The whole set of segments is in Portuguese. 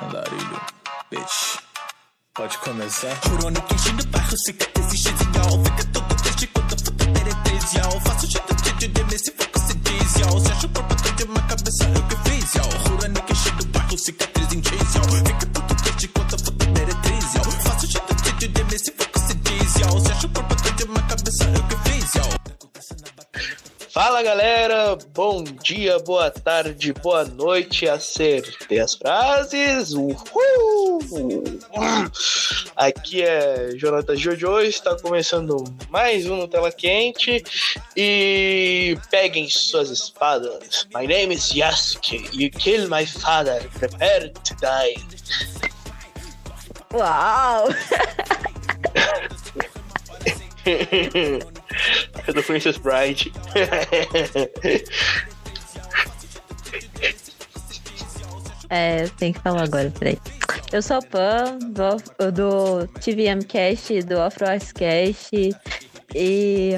Andarilho, bitch. Pode começar? Crônica enchendo bairro, cicatriz xizial Fica todo triste quando foto 13, y'all. Faço jeito de de se for que se diz, y'all. Se acha o corpo todo uma cabeça, eu que fiz, y'all. Crônica enchendo cicatriz em chase, y'all. Fica todo triste quando a foto dele 13, y'all. Faço jeito de se que se diz, y'all. Se acha o uma cabeça, eu que fiz, y'all Fala galera, bom dia, boa tarde, boa noite, acertei as frases. Uhul! Aqui é Jonathan Jojo, está começando mais um Tela Quente e peguem suas espadas. My name is Yasuke, you kill my father, prepare to die. Uau! É do Princess Bride. É, tem que falar agora, peraí. Eu sou a Pan, do, do TVM Cast, do Afro Arts Cast, e...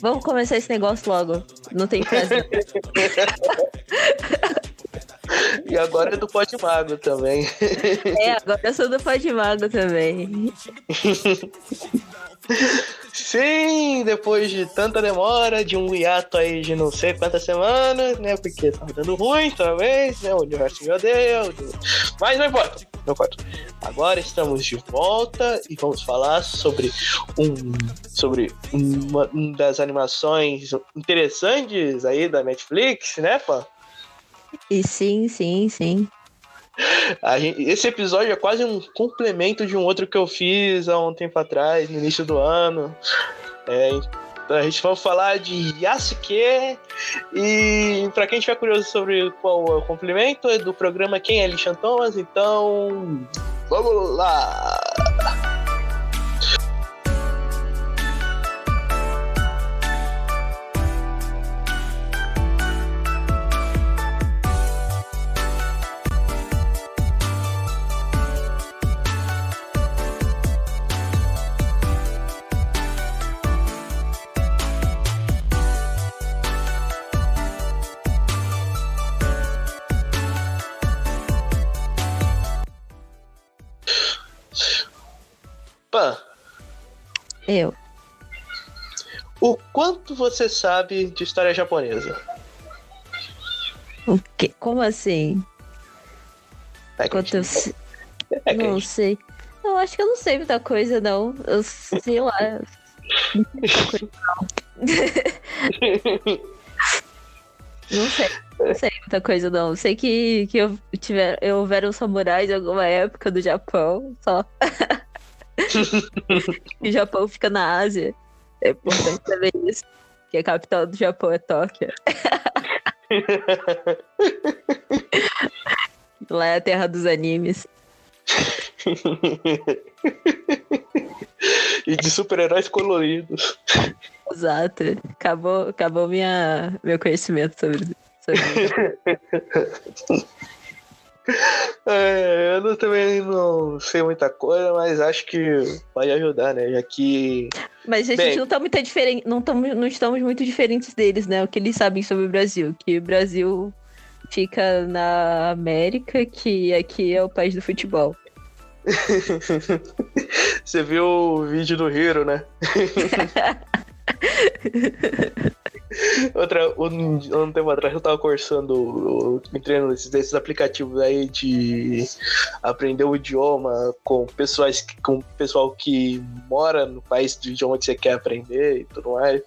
Vamos começar esse negócio logo. Não tem frase. E agora é do Pode Mago também. é, agora eu sou do Pode Mago também. Sim, depois de tanta demora, de um hiato aí de não sei quantas semanas, né? Porque tá dando ruim também, né? O universo me odeia. Mas não importa, não importa. Agora estamos de volta e vamos falar sobre um sobre uma, uma das animações interessantes aí da Netflix, né, pô? E sim, sim, sim. Gente, esse episódio é quase um complemento de um outro que eu fiz há um tempo atrás, no início do ano. É, então a gente vai falar de Yasuke. E para quem estiver curioso sobre qual é o complemento, é do programa Quem é Lishan Thomas, então vamos lá! Quanto você sabe de história japonesa? O quê? Como assim? É Quanto eu é Não gente- sei. Eu acho que eu não sei muita coisa, não. Eu sei lá. Não sei muita coisa, não. Não sei. Não sei muita coisa, não. Sei que, que eu tiver, eu houveram samurais em alguma época do Japão, só. O Japão fica na Ásia. É importante saber isso. Que a capital do Japão é Tóquio. Lá é a terra dos animes. e de super-heróis coloridos. Exato. Acabou, acabou minha, meu conhecimento sobre, sobre É, eu não- também não sei muita coisa, mas acho que pode ajudar, né? Já que. Mas a Bem. gente não tá muito diferente, não, tamo, não estamos muito diferentes deles, né? O que eles sabem sobre o Brasil. Que o Brasil fica na América, que aqui é o país do futebol. Você viu o vídeo do Hiro, né? Outra, um, um tempo atrás eu tava eu entrei nesses, desses aplicativos aí de aprender o idioma com pessoas com pessoal que mora no país do idioma que você quer aprender e tudo mais.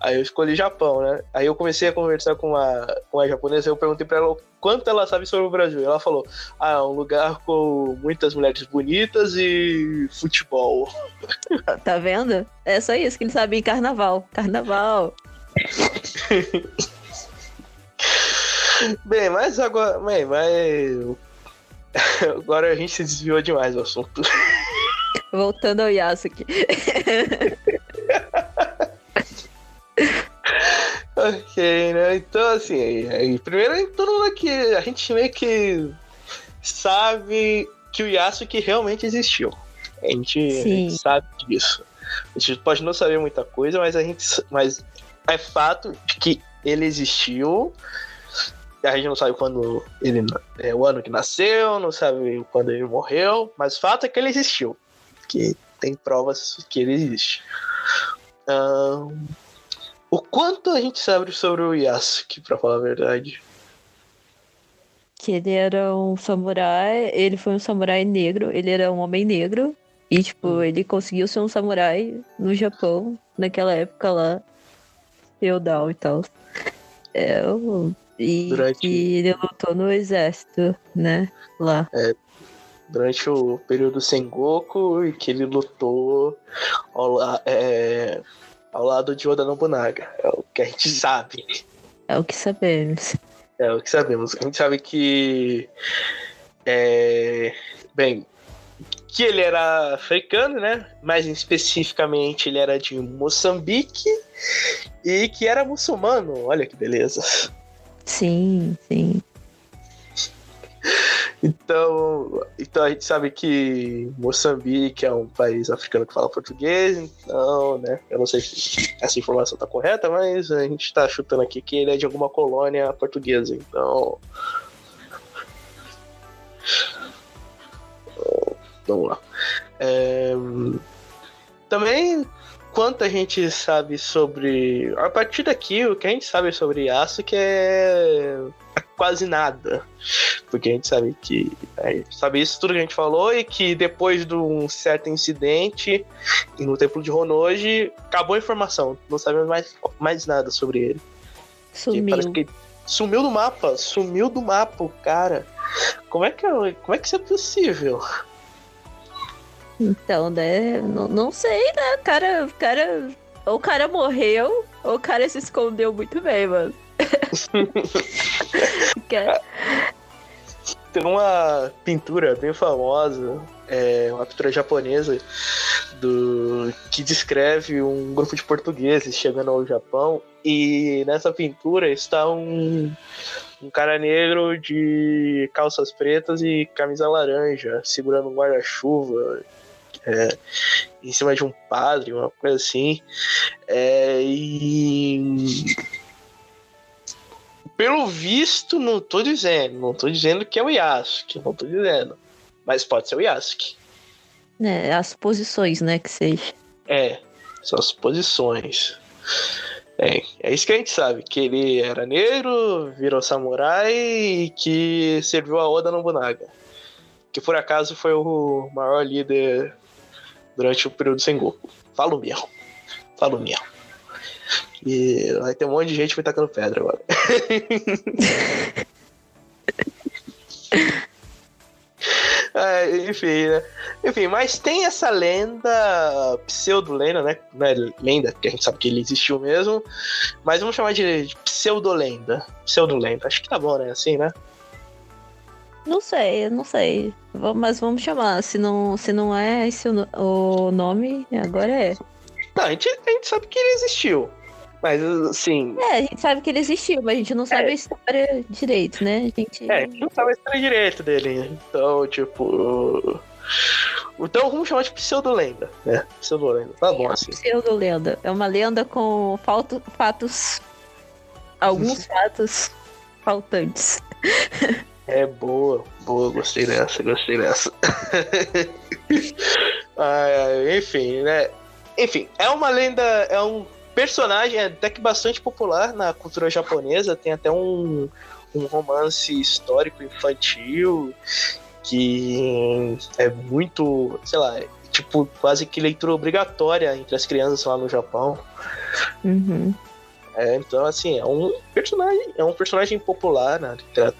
Aí eu escolhi Japão, né? Aí eu comecei a conversar com a, com a japonesa, eu perguntei pra ela quanto ela sabe sobre o Brasil. Ela falou: Ah, é um lugar com muitas mulheres bonitas e futebol. Tá vendo? É só isso que eles sabem carnaval. Carnaval. Bem, mas agora. Bem, mas. Agora a gente se desviou demais do assunto. Voltando ao Yasuki. Ok, né? Então, assim, aí, primeiro todo mundo aqui, a gente meio que sabe que o Yasuke realmente existiu. A gente, a gente sabe disso. A gente pode não saber muita coisa, mas a gente. Mas é fato de que ele existiu. a gente não sabe quando ele é o ano que nasceu, não sabe quando ele morreu, mas o fato é que ele existiu. Que tem provas que ele existe. Ahn, o quanto a gente sabe sobre o Yasuki, pra falar a verdade? Que ele era um samurai, ele foi um samurai negro, ele era um homem negro. E, tipo, Hum. ele conseguiu ser um samurai no Japão, naquela época lá, feudal e tal. É, e Durante- ele lutou no exército, né? Lá. Durante o período Sengoku e que ele lutou ao, la- é, ao lado de Oda Nobunaga. É o que a gente sabe. É o que sabemos. É o que sabemos. A gente sabe que. É, bem. Que ele era africano, né? Mais especificamente, ele era de Moçambique e que era muçulmano. Olha que beleza. Sim, sim. Então, então a gente sabe que Moçambique é um país africano que fala português, então, né? Eu não sei se essa informação tá correta, mas a gente tá chutando aqui que ele é de alguma colônia portuguesa, então. Vamos lá. É, Também, quanto a gente sabe sobre. A partir daqui, o que a gente sabe sobre Yasuke é quase nada. Porque a gente sabe que. Gente sabe isso tudo que a gente falou e que depois de um certo incidente no templo de Honoji, acabou a informação. Não sabemos mais, mais nada sobre ele. Que Sumiu. parece que sumiu do mapa. Sumiu do mapa, o cara. Como é que, como é que isso é possível? Então, né? Não, não sei, né? O cara, o cara. Ou o cara morreu, ou o cara se escondeu muito bem, mano. Tem uma pintura bem famosa, é, uma pintura japonesa, do que descreve um grupo de portugueses chegando ao Japão. E nessa pintura está um, um cara negro de calças pretas e camisa laranja, segurando um guarda-chuva. é, em cima de um padre, uma coisa assim. É, e pelo visto, não tô dizendo. Não tô dizendo que é o Yasuke. Não tô dizendo. Mas pode ser o Yasuke. né, as posições, né, que seja. É. São as posições. É, é isso que a gente sabe. Que ele era negro, virou samurai e que serviu a Oda Nobunaga. Que por acaso foi o maior líder durante o período Sengoku. Falo mesmo. Falo mesmo. E vai ter um monte de gente me tacando pedra agora. É, enfim, né? Enfim, mas tem essa lenda, pseudo-lenda, né? Não é lenda, porque a gente sabe que ele existiu mesmo. Mas vamos chamar de, de pseudo-lenda. Pseudo-lenda. Acho que tá bom, né? Assim, né? Não sei, não sei. Mas vamos chamar. Se não, se não é esse o, o nome, agora é. Não, a gente, a gente sabe que ele existiu. Mas, assim. É, a gente sabe que ele existiu, mas a gente não sabe É. a história direito, né? A gente. É, a gente não sabe a história direito dele. Então, tipo. Então vamos chamar de pseudo-lenda, né? Pseudo-lenda. Tá bom, assim. Pseudo-lenda. É uma lenda com falto, fatos. Alguns fatos faltantes. É boa, boa, gostei dessa, gostei dessa. Ai, enfim, né? Enfim, é uma lenda, é um personagem até que bastante popular na cultura japonesa, tem até um, um romance histórico infantil que é muito, sei lá, é tipo quase que leitura obrigatória entre as crianças lá no Japão. Uhum. É, então, assim, é um personagem, é um personagem popular na,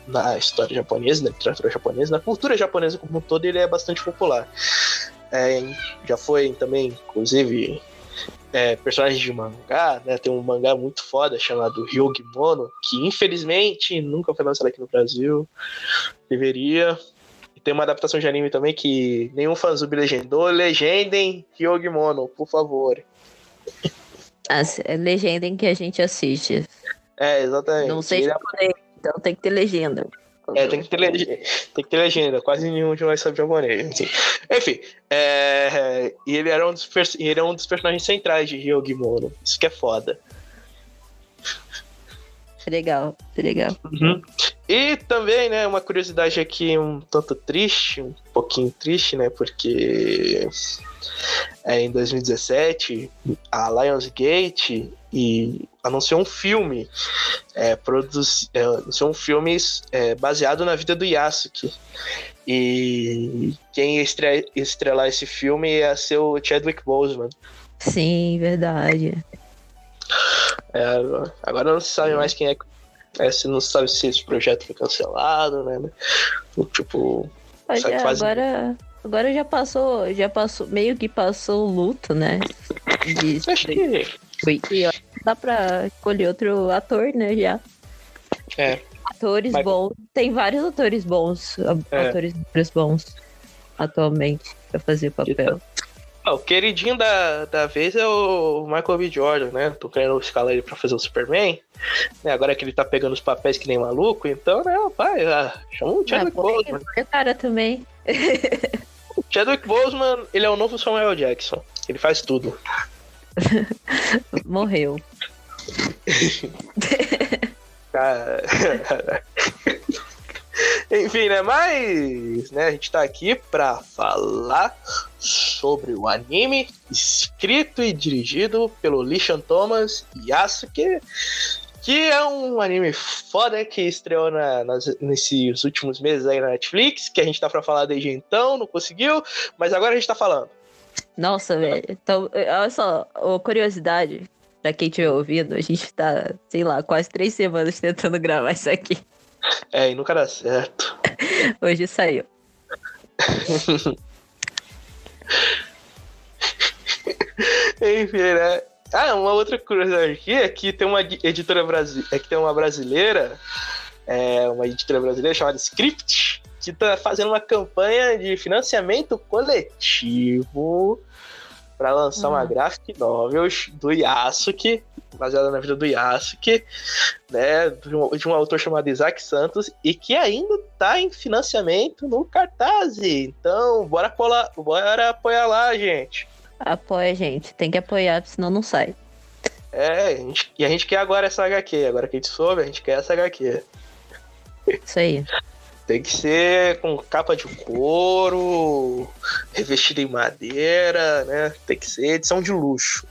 na história japonesa, na literatura japonesa, na cultura japonesa como um todo, ele é bastante popular. É, já foi também, inclusive, é, personagem de mangá, né? Tem um mangá muito foda chamado Hyogi Mono, que infelizmente nunca foi lançado aqui no Brasil. Deveria. E tem uma adaptação de anime também que nenhum fanzub legendou. Legendem Hyogi Mono, por favor. As, é legenda em que a gente assiste. É, exatamente. Não sei Ele é então tem que ter legenda. É, tem que ter legenda. Tem que ter legenda. Quase nenhum de nós sabe japonês. Assim. Enfim, é, e ele era um dos, pers- ele é um dos personagens centrais de Hyogi Mono. Isso que é foda. Legal, legal. Uhum. E também, né, uma curiosidade aqui um tanto triste, um pouquinho triste, né, porque é, em 2017 a Lionsgate e anunciou um filme, é, produz, é, anunciou um filme é, baseado na vida do Yasuki. E quem estre- estrelar esse filme ia ser o Chadwick Boseman. Sim, verdade. É, agora não se sabe mais quem é. É, se não sabe se esse projeto foi cancelado, né? Tipo, faz- agora, agora já passou, já passou, meio que passou o luto, né? De, acho que. foi, e que dá pra escolher outro ator, né? Já. É. Atores Mas- bons. Tem vários atores bons, É. atores bons atualmente pra fazer o papel. Ah, o queridinho da, da vez é o Michael B. Jordan, né? Tô querendo escalar ele pra fazer o Superman. Né? Agora que ele tá pegando os papéis que nem maluco, então, né, pai, ah, chama o Ah, Chadwick pô, Boseman. tem cara também. Chadwick Boseman, ele é o novo Samuel Jackson. Ele faz tudo. Morreu. Enfim, né? Mas, né, a gente tá aqui pra falar sobre o anime escrito e dirigido pelo Lishan Thomas Yasuke, que é um anime foda que estreou na- nas- nesses últimos meses aí na Netflix, que a gente tá pra falar desde então, não conseguiu, mas agora a gente tá falando. Nossa, velho. Então, olha só, curiosidade, pra quem estiver ouvindo, a gente tá, sei lá, quase três semanas tentando gravar isso aqui. É, e nunca dá certo. Hoje saiu. Enfim, né? Ah, uma outra curiosidade aqui é que tem uma editora brasileira, é que tem uma brasileira, é, uma editora brasileira chamada Script, que tá fazendo uma campanha de financiamento coletivo para lançar uma Hum. graphic novel do Yasuke, baseada na vida do Yasuke, né, de um, de um autor chamado Isaac Santos, e que ainda tá em financiamento no Cartaz. Então, bora, colar, bora apoiar lá, gente. Apoia, gente. Tem que apoiar, senão não sai. É, a gente- e a gente quer agora essa HQ. Agora que a gente soube, a gente quer essa HQ. Isso aí. Tem que ser com capa de couro, revestida em madeira, né? Tem que ser edição de luxo.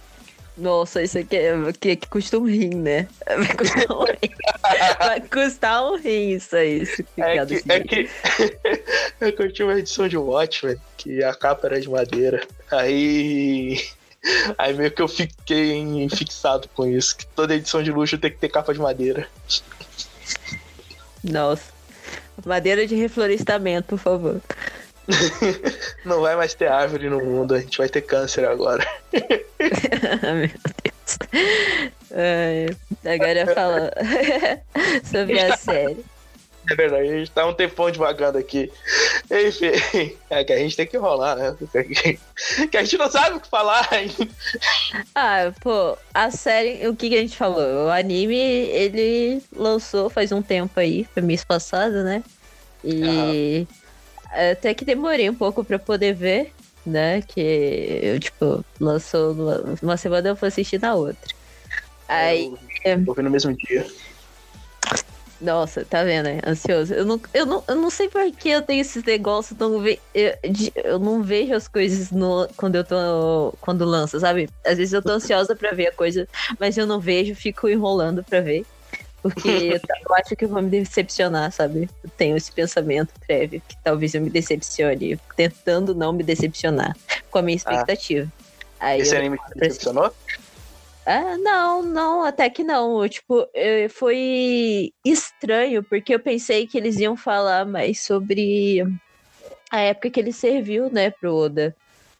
Nossa, isso aqui, é, que, que custa um rim, né? Vai custar um rim. Vai custar um rim isso aí. É que, é que, eu tinha uma edição de Watchmen, que a capa era de madeira. Aí. Aí meio que eu fiquei fixado com isso, que toda edição de luxo tem que ter capa de madeira. Nossa. Madeira de reflorestamento, por favor. Não vai mais ter árvore no mundo, a gente vai ter câncer agora. Meu Deus. Ai, agora fala sobre a série. É verdade, a gente tá um tempão devagando aqui. Enfim, é que a gente tem que rolar, né? Que a gente não sabe o que falar ainda. Ah, pô, a série, o que, que a gente falou? O anime, ele lançou faz um tempo aí, foi mês passado, né? E até que demorei um pouco pra poder ver, né? Que eu, tipo, lançou numa, uma semana eu fui assistir na outra. Aí, Eu ver no mesmo dia. Nossa, tá vendo, né? Ansioso. Eu não, eu não, eu não sei por que eu tenho esses negócios, não ve, eu, eu não vejo as coisas no, quando eu tô. Quando lança, sabe? Às vezes eu tô ansiosa pra ver a coisa, mas eu não vejo, fico enrolando pra ver. Porque eu, acho que eu vou me decepcionar, sabe? Eu tenho esse pensamento prévio, que talvez eu me decepcione, tentando não me decepcionar com a minha expectativa. Aí Esse eu- anime te decepcionou? ah, não, não, até que não. Tipo, foi estranho, porque eu pensei que eles iam falar mais sobre a época que ele serviu, né, pro Oda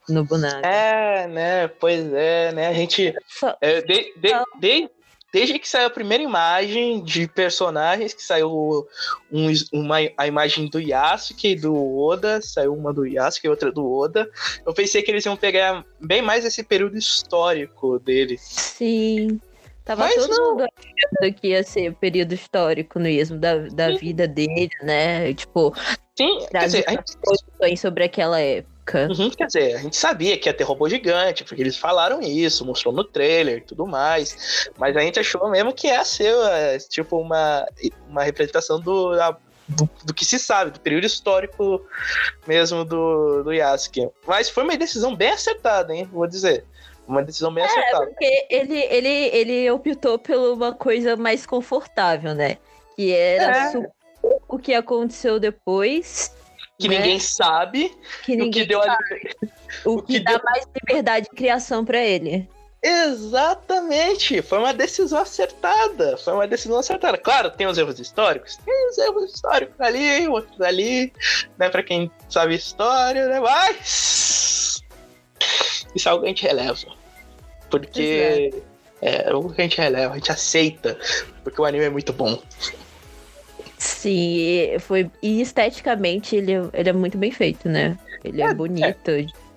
no Bunaga. É, né? Pois é, né? A gente. Só- é, de- de- de- desde que saiu a primeira imagem de personagens, que saiu um, uma, a imagem do Yasuke e do Oda, saiu uma do Yasuke e outra do Oda, eu pensei que eles iam pegar bem mais esse período histórico dele. Sim. Tava Mas todo não. mundo achando que ia ser período histórico mesmo, da, da Sim. vida dele, né? Tipo, Sim, quer dizer, a gente- sobre aquela época. Época. Uhum, quer dizer, a gente sabia que ia ter robô gigante, porque eles falaram isso, mostrou no trailer e tudo mais. Mas a gente achou mesmo que ia ser é, tipo uma, uma representação do, da- do, do que se sabe, do período histórico mesmo do, do Yasuke. Mas foi uma decisão bem acertada, hein? Vou dizer. Uma decisão bem acertada. Porque ele, ele, ele optou por uma coisa mais confortável, né? Que era É. o que aconteceu depois. Que né? ninguém sabe, que o ninguém que deu a o o que que dá deu- mais liberdade de criação pra ele. Exatamente, foi uma decisão acertada. Foi uma decisão acertada. Claro, tem os erros históricos, tem os erros históricos ali, outros ali, né? Pra quem sabe história, né? Mas isso é algo que a gente releva. Porque é, é algo que a gente releva, a gente aceita, porque o anime é muito bom. Sim, e foi, e esteticamente ele, ele é muito bem feito, né? Ele é, É, bonito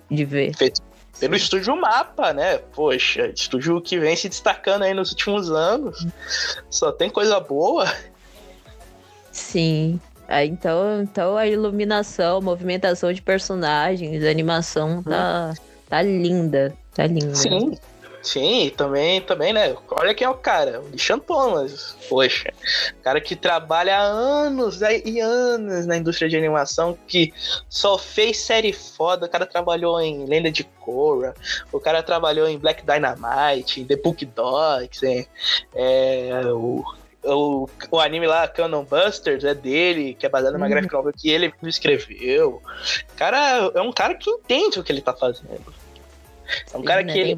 de ver. Feito pelo estúdio Mapa, né? Poxa, estúdio que vem se destacando aí nos últimos anos. Só tem coisa boa. Sim. Ah, então, então a iluminação, movimentação de personagens, animação tá, tá linda. Tá linda. Sim. Sim, também, também, né? Olha quem é o cara, o Lishan Thomas. Poxa, cara que trabalha há anos né, e anos na indústria de animação, que só fez série foda. O cara trabalhou em Lenda de Korra, o cara trabalhou em Black Dynamite, em The Book Dogs, em, é, o, o, o anime lá, Canon Busters, é dele, que é baseado numa Uhum. graphic novel que ele escreveu. Cara, é um cara que entende o que ele tá fazendo. É um cara Sim, né? que ele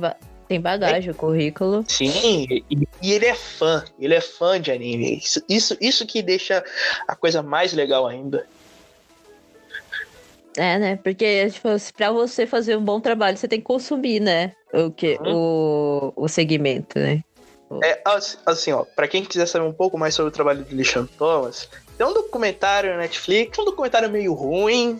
tem, ba- tem bagagem, o currículo. Sim, e, e ele é fã, ele é fã de anime. Isso, isso, isso que deixa a coisa mais legal ainda. É, né? Porque, tipo, pra você fazer um bom trabalho, você tem que consumir, né? O, que, o, o segmento, né? É, assim, assim, ó, pra quem quiser saber um pouco mais sobre o trabalho do Lishan Thomas, tem um documentário na Netflix, um documentário meio ruim,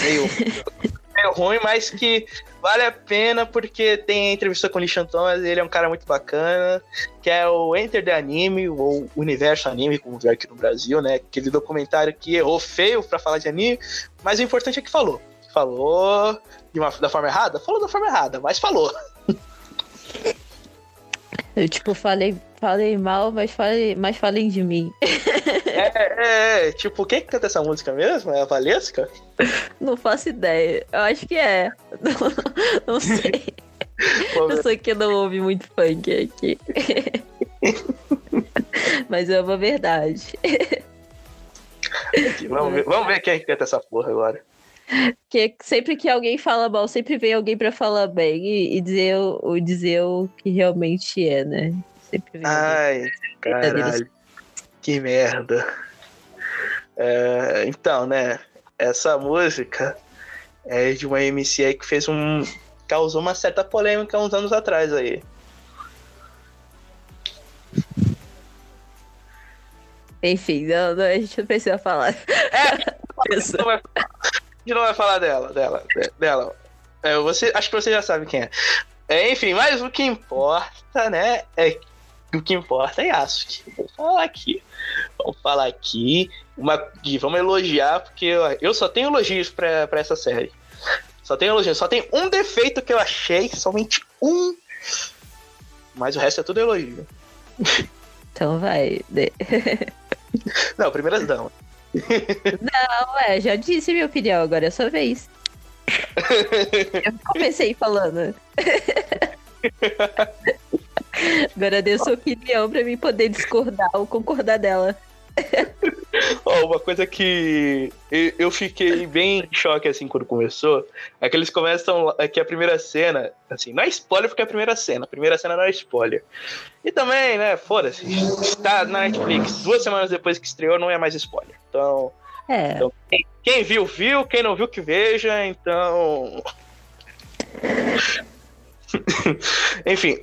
meio, meio ruim, mas que vale a pena porque tem entrevista com o Lishan Thomas, ele é um cara muito bacana, que é o Enter the Anime, ou Universo Anime, como vê aqui no Brasil, né? Aquele documentário que errou feio pra falar de anime, mas o importante é que falou. Falou de uma, da forma errada? Falou da forma errada, mas falou. Eu, tipo, falei, falei mal, mas falei, mas falem de mim. É, é, é, tipo, quem que canta essa música mesmo? É a Valesca? Não faço ideia. Eu acho que é. Não, não sei. Eu sou que não ouve muito funk aqui. Mas é uma verdade. vamos, ver, vamos ver quem que canta essa porra agora. Porque sempre que alguém fala mal, sempre vem alguém pra falar bem e, e dizer, o- dizer o que realmente é, né? Sempre. Ai, caralho. Que merda. É, então, né? Essa música é de uma MC aí que fez um. causou uma certa polêmica uns anos atrás aí. Enfim, não, não, a gente não precisa falar. Não vai- a gente não vai falar dela, dela, de- dela. É, você, acho que você já sabe quem é. É, Enfim, mas o que importa, né? É o que importa é Yasuke. Vamos falar aqui. Vamos falar aqui. Uma, e vamos elogiar, porque eu, eu só tenho elogios pra, pra essa série. Só tenho elogios. Só tem um defeito que eu achei, somente um. Mas o resto é tudo elogio. Então vai. né? Não, primeiras damas. Não, é, já disse minha opinião, agora é a sua vez. Eu comecei falando. Agora dê sua opinião pra mim poder discordar ou concordar dela. Ó, uma coisa que eu- eu fiquei bem em choque assim quando começou é que eles começam é que a primeira cena, assim, não é spoiler porque é a primeira cena, a primeira cena não é spoiler. E também, né, foda-se, tá na Netflix, duas semanas depois que estreou não é mais spoiler. Então, É. Então, quem, quem viu, viu, quem não viu, que veja, então. Enfim,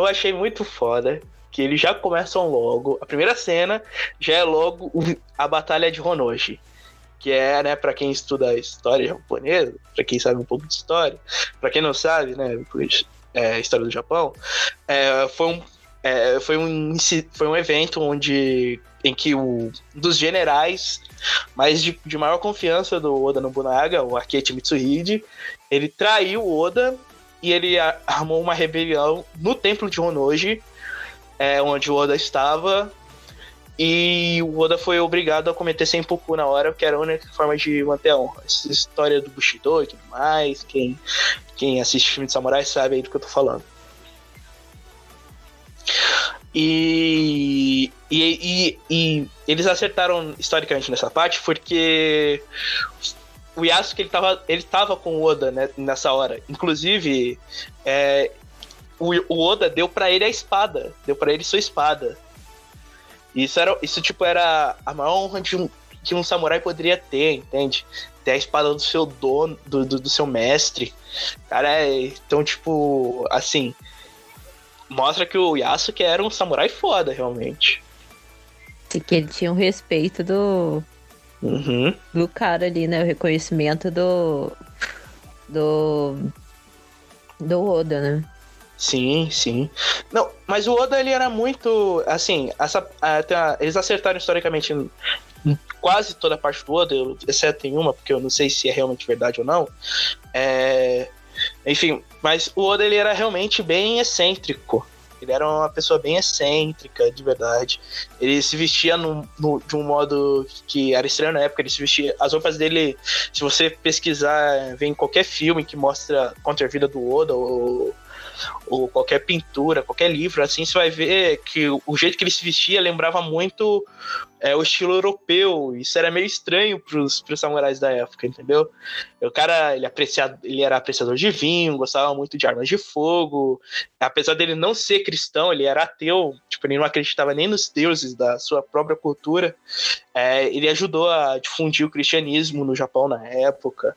eu achei muito foda que eles já começam logo. A primeira cena já é logo a Batalha de Honoji. Que é, né, pra quem estuda história japonesa, pra quem sabe um pouco de história, pra quem não sabe, né, é, história do Japão, é, foi um, é, foi, um, foi um evento onde em que o, dos generais mais de, de maior confiança do Oda Nobunaga, o Akechi Mitsuhide, ele traiu o Oda e ele armou uma rebelião no templo de Honoji, é, onde o Oda estava, e o Oda foi obrigado a cometer Senpoku na hora, que era a única forma de manter a honra. Essa história do Bushido e tudo mais, quem, quem assiste filme de samurai sabe aí do que eu tô falando. E, e, e, e, eles acertaram historicamente nessa parte porque o Yasuke ele tava, ele tava com o Oda né, nessa hora. Inclusive, é, o, o Oda deu para ele a espada, deu para ele sua espada. Isso era, isso tipo era a maior honra de um, que um samurai poderia ter, entende? Ter a espada do seu dono, do, do, do seu mestre. Cara, é, então tipo, assim, mostra que o Yasuke era um samurai foda, realmente. E que ele tinha o um respeito do. Uhum. Do cara ali, né? O reconhecimento do. Do. Do Oda, né? Sim, sim. Não, mas o Oda ele era muito. Assim, essa, eles acertaram historicamente quase toda a parte do Oda, exceto em uma, porque eu não sei se é realmente verdade ou não. É, enfim, mas o Oda ele era realmente bem excêntrico. Ele era uma pessoa bem excêntrica, de verdade. Ele se vestia no, no, de um modo que era estranho na época. Ele se vestia. As roupas dele, se você pesquisar, vem em qualquer filme que mostra contra a vida do Oda ou ou qualquer pintura, qualquer livro, assim, você vai ver que o jeito que ele se vestia lembrava muito é, o estilo europeu. Isso era meio estranho pros, pros samurais da época, entendeu? O cara, ele, apreciado, ele era apreciador de vinho, gostava muito de armas de fogo. Apesar dele não ser cristão, ele era ateu, tipo, ele não acreditava nem nos deuses da sua própria cultura. É, ele ajudou a difundir o cristianismo no Japão na época.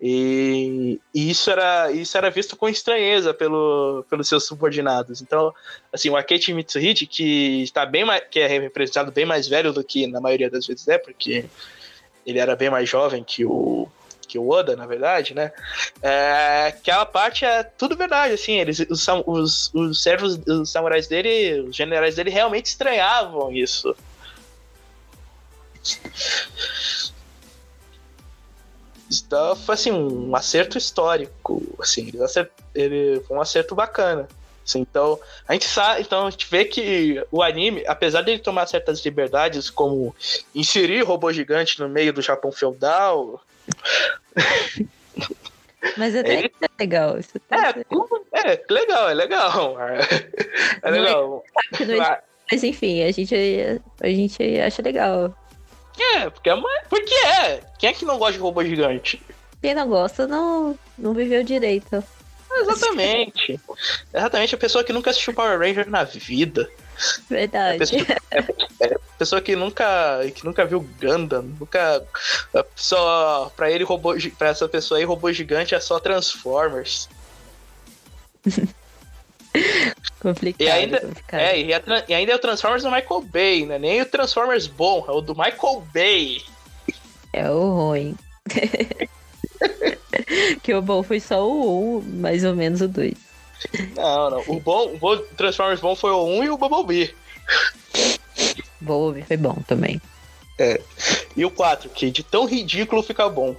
E, e, isso, era, isso era visto com estranheza pelo, pelos seus subordinados. Então, assim, o Akechi Mitsuhide, que está bem mais, que é representado bem mais velho do que na maioria das vezes é, porque ele era bem mais jovem que o que o Oda, na verdade, né? É, aquela parte é tudo verdade, assim, eles, os, os, os servos, os samurais dele, os generais dele realmente estranhavam isso. Então foi assim, um acerto histórico. Assim, ele, foi um acerto bacana. Assim, então, a gente sabe, então a gente vê que o anime, apesar dele tomar certas liberdades, como inserir robô gigante no meio do Japão feudal. Mas até ele... é legal. Isso é, é, legal, é legal. É legal. Mas enfim, a gente, a gente acha legal. É, porque é. Porque é. Quem é que não gosta de robô gigante? Quem não gosta não, não viveu direito. Exatamente. Exatamente, a pessoa que nunca assistiu Power Ranger na vida. Verdade. A pessoa, é, é, pessoa que nunca que nunca viu Gundam, nunca só para ele robô para essa pessoa aí robô gigante é só Transformers. complicado. E ainda, complicado. É, e, a, e, ainda é o Transformers do Michael Bay, né? Nem o Transformers bom, é o do Michael Bay. É o ruim. que o bom foi só o 1, mais ou menos o 2. Não, não. O bom, o bom Transformers bom foi o 1 e o Bumblebee. Bumblebee foi bom também. É. E o 4, que de tão ridículo fica bom.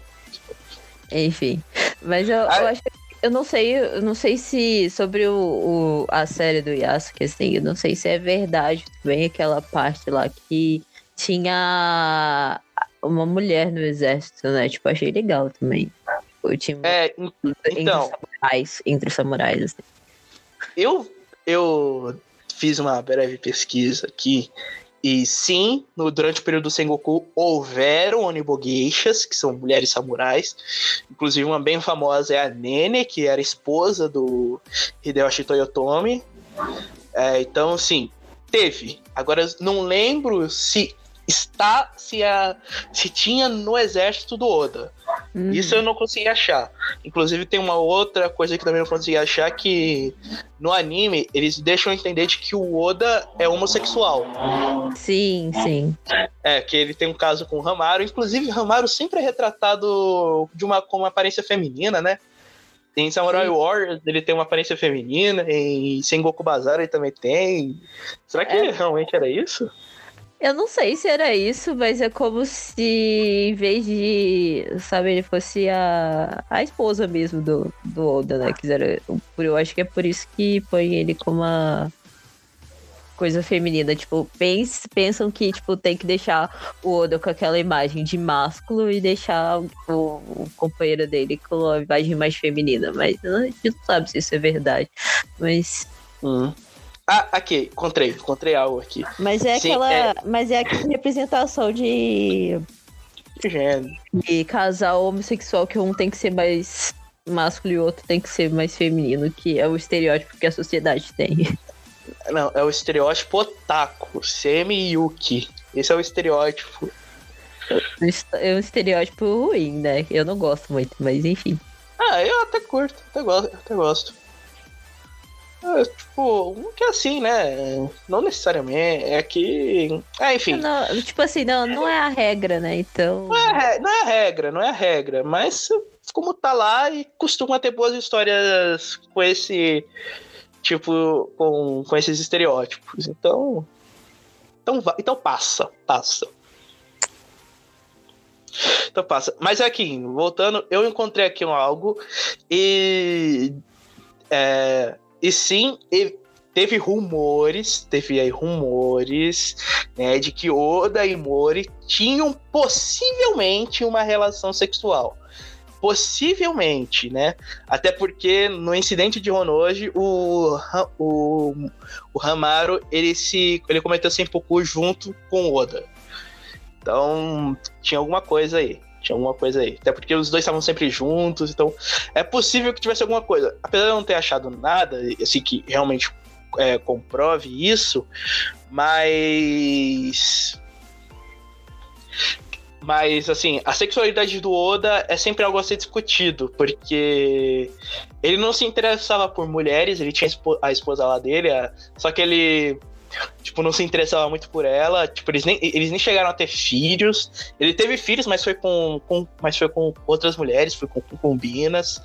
Enfim. Mas eu, ah, eu acho que eu não sei, eu não sei se sobre o, o, a série do Yasuke, assim, eu não sei se é verdade também aquela parte lá que tinha uma mulher no exército, né? Tipo, achei legal também. O time é, então, entre samurais, entre samurais assim. Eu, eu fiz uma breve pesquisa aqui e sim, no, durante o período do Sengoku houveram Onibogeixas, que são mulheres samurais. Inclusive, uma bem famosa é a Nene, que era esposa do Hideyoshi Toyotomi. É, então, sim, teve. Agora, não lembro se está se, a, se tinha no exército do Oda. Uhum. Isso eu não consegui achar. Inclusive tem uma outra coisa que também não consegui achar que no anime eles deixam entender de que o Oda é homossexual. Sim, sim. É, que ele tem um caso com o Hamaru. Inclusive, Hamaru sempre é retratado de uma, com uma aparência feminina, né? Em Samurai Sim. Warriors ele tem uma aparência feminina, em Sengoku Bazar ele também tem. Será que É. realmente era isso? Eu não sei se era isso, mas é como se, em vez de, sabe, ele fosse a, a esposa mesmo do, do Oda, né? Por- eu acho que é por isso que põe ele como uma coisa feminina. Tipo, pens, pensam que, tipo, tem que deixar o Oda com aquela imagem de másculo e deixar o, o companheiro dele com a imagem mais feminina. Mas a gente não sabe se isso é verdade. Mas Hum. Ah, aqui, encontrei, encontrei algo aqui. Mas é Sim, aquela. é. Mas é aquela representação de, Gênero. de casal homossexual que um tem que ser mais másculo e o outro tem que ser mais feminino, que é o estereótipo que a sociedade tem. Não, é o estereótipo otaku, semi-yuki. Esse é o estereótipo. É um estereótipo ruim, né? Eu não gosto muito, mas enfim. Ah, eu até curto, até gosto. Até gosto. É, tipo, um que é assim, né? Não necessariamente. É que. Ah, enfim. Não, tipo assim, não, não é a regra, né? Então. Não é, não é a regra, não é a regra, mas como tá lá e costuma ter boas histórias com esse tipo, com, com esses estereótipos. Então, então, então passa, passa. Então passa. Mas aqui, voltando, eu encontrei aqui um algo e é, e sim, teve rumores, teve aí rumores né, de que Oda e Mori tinham possivelmente uma relação sexual. Possivelmente, né? Até porque no incidente de Honoji, o, o, o Hamaru ele se ele cometeu seppuku junto com Oda. Então tinha alguma coisa aí. Tinha alguma coisa aí. Até porque os dois estavam sempre juntos, então é possível que tivesse alguma coisa. Apesar de eu não ter achado nada, assim, que realmente é, comprove isso, mas. Mas, assim, a sexualidade do Oda é sempre algo a ser discutido, porque ele não se interessava por mulheres, ele tinha a espo- a esposa lá dele, só que ele, tipo, não se interessava muito por ela, tipo, eles nem, eles nem chegaram a ter filhos. Ele teve filhos, mas foi com, com- mas foi com outras mulheres, foi com concubinas.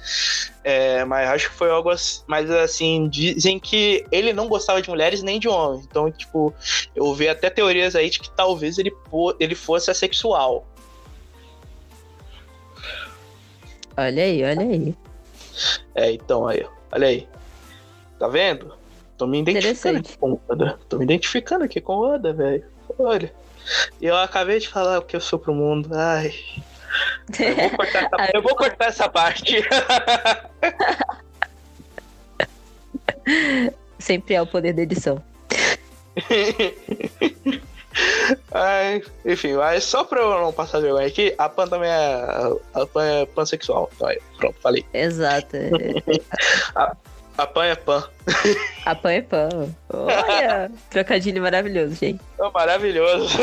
É, mas acho que foi algo assim, mas assim, dizem que ele não gostava de mulheres nem de homens. Então, tipo, eu vi até teorias aí de que talvez ele, ele fosse assexual. Olha aí, olha aí. É, então aí, olha aí. Tá vendo? Tô me identificando aqui com o Oda. Tô me identificando aqui com o Oda, velho. Olha. E eu acabei de falar o que eu sou pro mundo. Ai. Eu vou cortar essa, eu vou cortar essa parte. Sempre é o poder da edição. Ai, enfim, mas só pra eu não passar vergonha aqui, a Pan também é. A Pan é pansexual. Então aí, pronto, falei. Exato. A Pan é Pan. A pão é pão. Olha! Trocadilho maravilhoso, gente. É maravilhoso.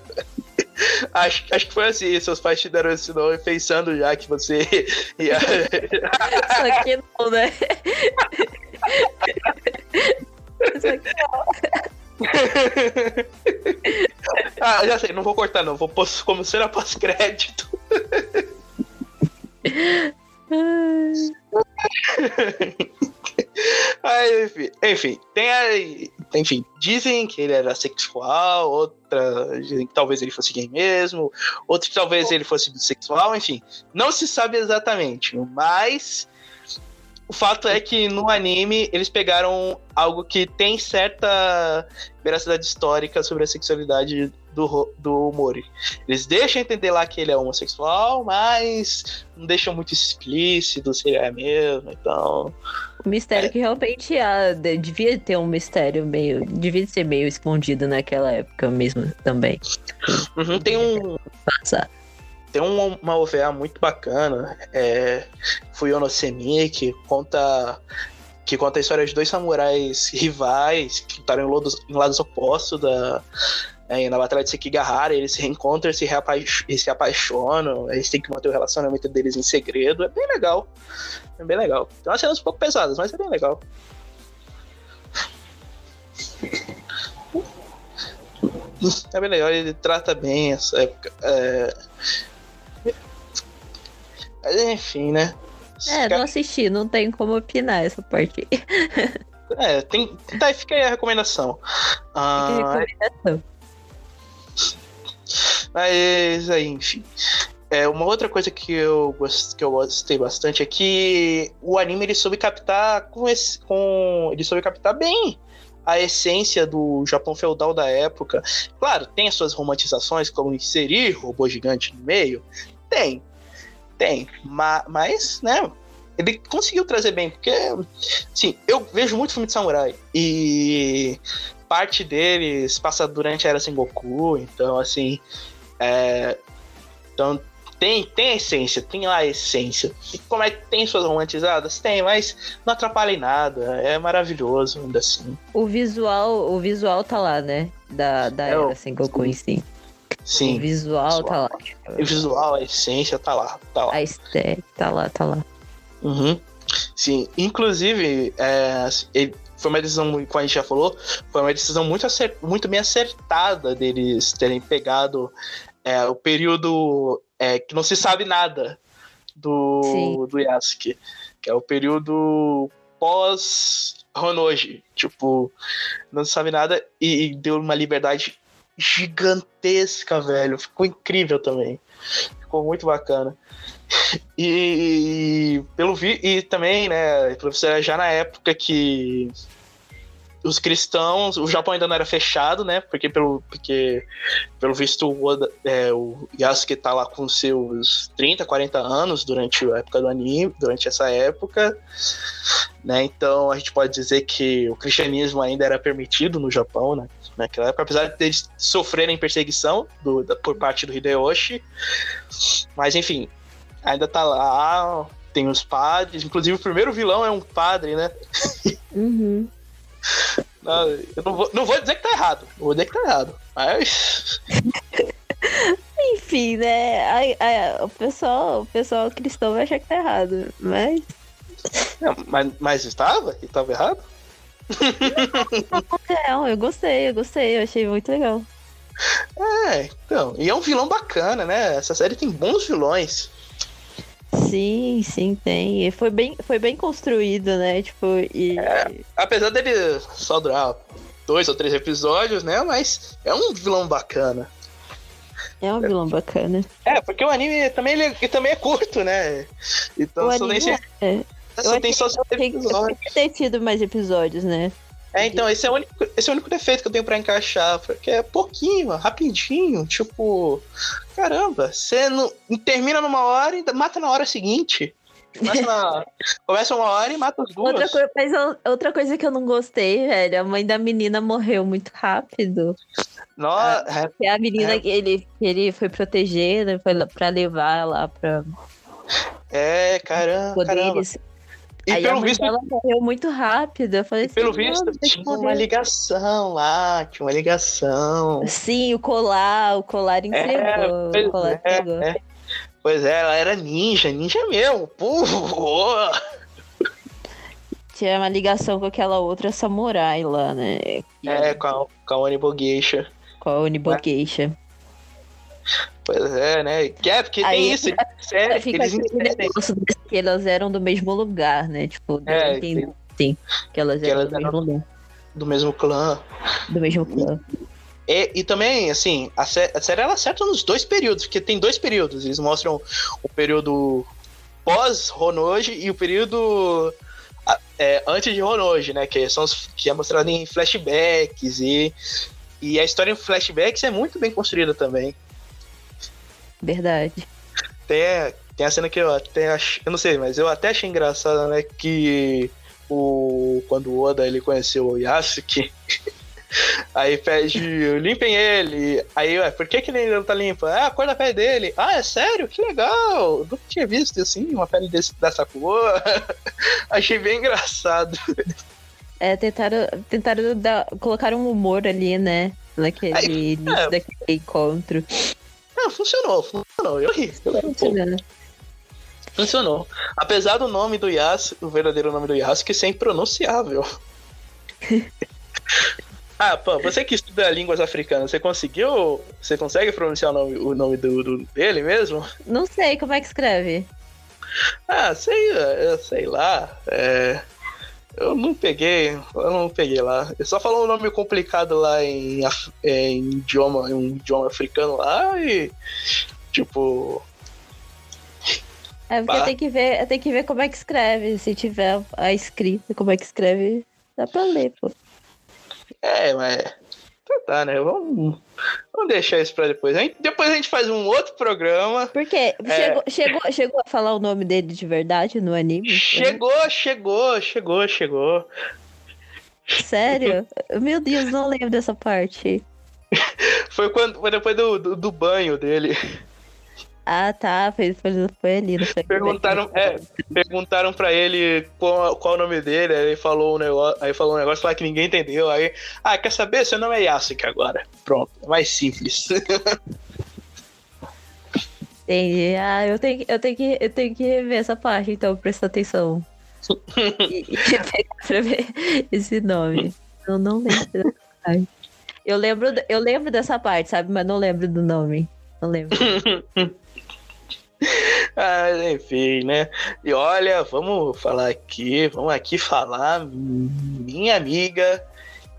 acho, acho que foi assim, seus pais te deram esse nome pensando já que você ia. Só que não, né? Só que ah, já sei, não vou cortar não, vou pôr como cena pós-crédito. Ai, enfim, enfim, tem aí. Enfim, dizem que ele era sexual, outra dizem que talvez ele fosse gay mesmo, outros que talvez ele fosse bissexual, enfim. Não se sabe exatamente, mas o fato é que no anime eles pegaram algo que tem certa veracidade histórica sobre a sexualidade do, do Mori. Eles deixam entender lá que ele é homossexual, mas não deixam muito explícito se ele é mesmo, então. O mistério que realmente de- devia ter um mistério meio. Devia ser meio escondido naquela época mesmo também. Uhum, tem um, Passar. Tem um- uma OVA muito bacana, é Fuyono Semi, que conta que conta a história de dois samurais rivais que lutaram em lados, em lados opostos da é, na batalha de Sekigahara, eles se reencontram, se, reapaix- e se apaixonam, eles têm que manter o relacionamento deles em segredo, é bem legal. É bem legal. Tem umas cenas um pouco pesadas, mas é bem legal. É bem legal, ele trata bem essa época. É... Mas enfim, né? É, não assisti, não tem como opinar essa parte. É, tem. Tá, fica aí a recomendação. Ah, Recomendação. Mas aí, enfim. É, uma outra coisa que eu, gos- que eu gostei bastante é que o anime ele soube captar com esse. Com, ele soube captar bem a essência do Japão feudal da época. Claro, tem as suas romantizações, como inserir robô gigante no meio. Tem. Tem. Ma- mas, né? Ele conseguiu trazer bem, porque. Sim, eu vejo muito filme de samurai. E parte deles passa durante a era Sengoku, então assim. É, então tem, tem a essência, tem lá a essência. E como é que tem suas romantizadas? Tem, mas não atrapalha em nada. É maravilhoso ainda assim. O visual, o visual tá lá, né? Da, da É, era Sengoku em si. O Sim. visual tá lá. O visual, a essência tá lá, tá lá. A estética tá lá, tá lá. Uhum. Sim, inclusive, é, ele- foi uma decisão, como a gente já falou, foi uma decisão muito, acer- muito bem acertada deles terem pegado é, o período é, que não se sabe nada do, Sim. do Yasuke, que é o período pós-Honoji. Tipo, não se sabe nada e, e deu uma liberdade gigantesca, velho. Ficou incrível também. Ficou muito bacana. E, pelo vi e também, né, professora, já na época que os cristãos, o Japão ainda não era fechado, né? Porque pelo, porque, pelo visto o, é, o Yasuke tá lá com seus 30, 40 anos durante a época do anime, durante essa época, né? Então a gente pode dizer que o cristianismo ainda era permitido no Japão, né? Naquela época, apesar de eles sofrerem perseguição do, da- por parte do Hideyoshi, mas enfim, ainda tá lá, tem os padres, inclusive o primeiro vilão é um padre, né? Uhum. Não, eu não vou, não vou dizer que tá errado, vou dizer que tá errado, mas Enfim, né? ai- ai, o, pessoal, o pessoal cristão vai achar que tá errado. Mas. Não, mas, mas estava? E estava errado? Não, eu gostei, eu gostei, eu achei muito legal. É, então. E é um vilão bacana, né? Essa série tem bons vilões. Sim, sim, tem. E foi bem, foi bem construído, né? Tipo, e. Apesar dele só durar dois ou três episódios, né? Mas é um vilão bacana. É um vilão bacana. É, porque o anime também, ele, ele também é curto, né? Então O só tem, anime é. Só Eu tem só sete Tem que episódios. ter tido mais episódios, né? É, então, esse é, o único, esse é o único defeito que eu tenho pra encaixar, porque é pouquinho, rapidinho, tipo, caramba, você não, termina numa hora e mata na hora seguinte. Começa, na, começa uma hora e mata as duas. Outra, coi- mas outra coisa que eu não gostei, velho, a mãe da menina morreu muito rápido. Nossa, Que a menina É. que ele, ele foi proteger, né? Foi pra levar lá pra é, caramba, caramba. E Aí pelo visto, dela morreu muito rápido. Eu falei e pelo assim, visto "Mano, tem que tinha uma morrer." ligação lá, tinha uma ligação. Sim, o colar, o colar entregou. pois o colar é, entregou. é. Pois é, ela era ninja, ninja mesmo. Pô, Tinha uma ligação com aquela outra samurai lá, né? Que é, com a, com a. Com a Onibogeisha. Pois é, né? Que é, porque Aí tem isso, eles inserem, Fica eles inserem. que elas eram do mesmo lugar, né? Tipo, É, entender, sim, que elas que eram elas do eram- mesmo do mesmo clã. do mesmo clã. E, e também, assim, a, sé- a série ela acerta nos dois períodos, porque tem dois períodos. Eles mostram o período pós-Honoji e o período é, antes de Honoji, né? Que, são os, que é mostrado em flashbacks. E, e a história em flashbacks é muito bem construída também. Verdade. Tem, tem a cena que eu até acho. Eu não sei, mas eu até achei engraçada, né? Que o. Quando o Oda ele conheceu o Yasuke. Aí pede, limpem ele. Aí, ué, por que, que ele não tá limpo? Ah, a cor da pele dele. Ah, é sério? Que legal. Nunca tinha visto assim, uma pele desse, dessa cor. Achei bem engraçado. É, tentaram, tentaram dar, colocar um humor ali, né? Naquele Aí, é. daquele encontro. Não, funcionou, funcionou. Eu ri. Eu um pouco. Funcionou. Apesar do nome do Yasuke, o verdadeiro nome do Yasuke ser impronunciável. ah, pô, você que estuda línguas africanas, você conseguiu. Você consegue pronunciar o nome, o nome do, do- dele mesmo? Não sei como é que escreve. Ah, sei, sei lá. É, eu não peguei, eu não peguei lá. Ele só falou um nome complicado lá em, é, em idioma, em um idioma africano lá e tipo. É porque Bah. tem que ver, tem que ver como é que escreve. Se tiver a escrita, como é que escreve, dá pra ler, pô. É, mas. Então tá, né? Vamos, vamos deixar isso pra depois. A gente- depois a gente faz um outro programa. Porque É. chegou, chegou, chegou a falar o nome dele de verdade no anime? Chegou, chegou, chegou, chegou. Sério? Meu Deus, não lembro dessa parte. Foi, quando, foi depois do, do, do banho dele. Ah, tá. Foi, foi ali. Foi Perguntaram, é, perguntaram pra ele qual, qual o nome dele, aí ele falou um negócio, aí falou um negócio lá que ninguém entendeu. Aí, ah, quer saber? Seu nome é Yasuke agora. Pronto, é mais simples. Entendi. Ah, eu tenho, que- eu, tenho que, eu tenho que rever essa parte, então, prestar atenção. E, e esse nome. Eu não lembro dessa parte. Eu lembro, eu lembro dessa parte, sabe? Mas não lembro do nome. Não lembro. ah, enfim, né? E olha, vamos falar aqui, vamos aqui falar, minha amiga,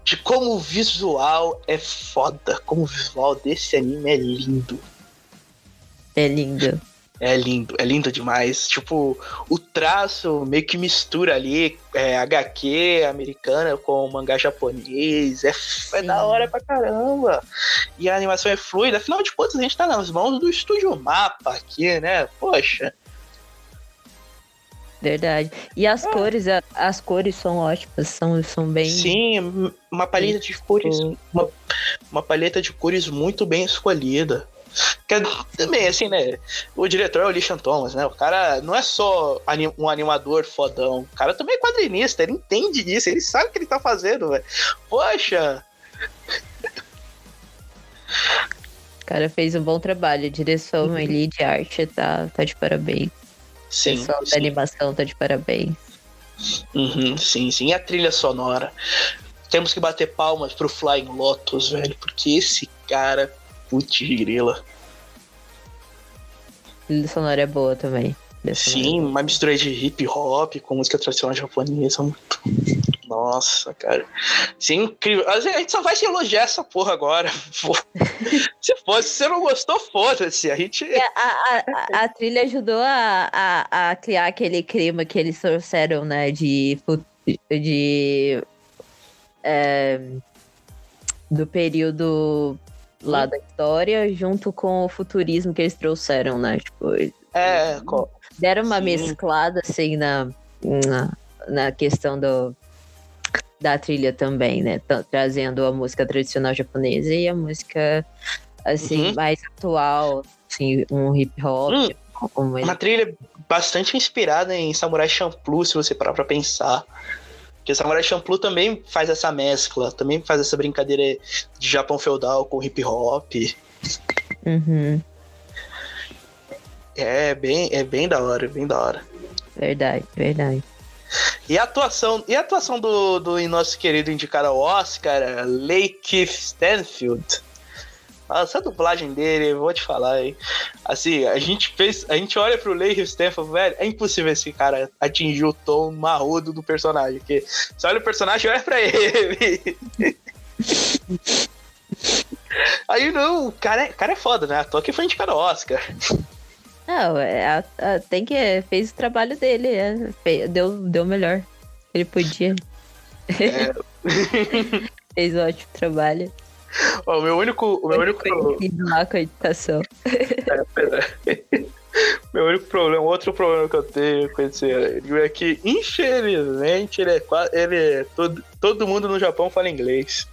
de como o visual é foda, como o visual desse anime é lindo. É lindo. É lindo, é lindo demais. Tipo, o traço meio que mistura ali é, HQ americana com mangá japonês. É, é da hora pra caramba. E a animação é fluida. Afinal de contas, a gente tá nas mãos do estúdio Mapa aqui, né? Poxa. Verdade. E as cores, a- as cores são ótimas, são, são bem. Sim, uma paleta de cores. Uma, uma paleta de cores muito bem escolhida. Que é também, assim, né? O diretor é o Lishan Thomas, né? O cara não é só um animador fodão. O cara também é quadrinista, ele entende disso, ele sabe o que ele tá fazendo, velho. Poxa! O cara fez um bom trabalho. Direção ali de arte tá, tá de parabéns. Sim, Pessoal da sim. animação tá de parabéns. Uhum, sim, sim. E a trilha sonora? Temos que bater palmas pro Flying Lotus, velho, porque esse cara, putz grila. A trilha sonora é boa também. Sim, uma mistura de hip hop com música tradicional japonesa. muito- Nossa, cara. Isso é incrível. A gente só vai se elogiar essa porra agora. se fosse, se você não gostou, foda-se. A gente. A, a, a, trilha ajudou a, a, a criar aquele clima que eles trouxeram, né? De. de é, do período lá da história, junto com o futurismo que eles trouxeram, né? Tipo, É, deram uma Sim. mesclada assim na, na, na questão do, da trilha também, né? Tra- Trazendo a música tradicional japonesa e a música assim Uhum. mais atual, assim, um hip hop, Hum. ele- uma trilha bastante inspirada em Samurai Champloo, se você parar pra pensar. Porque Samurai Champloo também faz essa mescla, também faz essa brincadeira de Japão feudal com hip hop. Uhum, É bem, é bem da hora, bem da hora. verdade, verdade. E a atuação, e a atuação do, do nosso querido indicado ao Oscar, Lake Stanfield. Nossa, a dublagem dele, vou te falar, hein? Assim, a gente fez. A gente olha pro Lake Stanfield, velho, é impossível esse cara atingir o tom marrudo do personagem. Porque você olha o personagem, olha pra ele. Aí não, o cara é, o cara é foda, né? A toa que foi indicado ao Oscar. Não, é, a- a- tem que fez o trabalho dele, é, fe- deu, deu o melhor que ele podia. fez um ótimo trabalho. O meu único. O meu único. Conhecido lá com a educação. É, é. Meu único problema, outro problema que eu tenho com esse anime é que, infelizmente, ele é quase. Ele é todo, todo mundo no Japão fala inglês.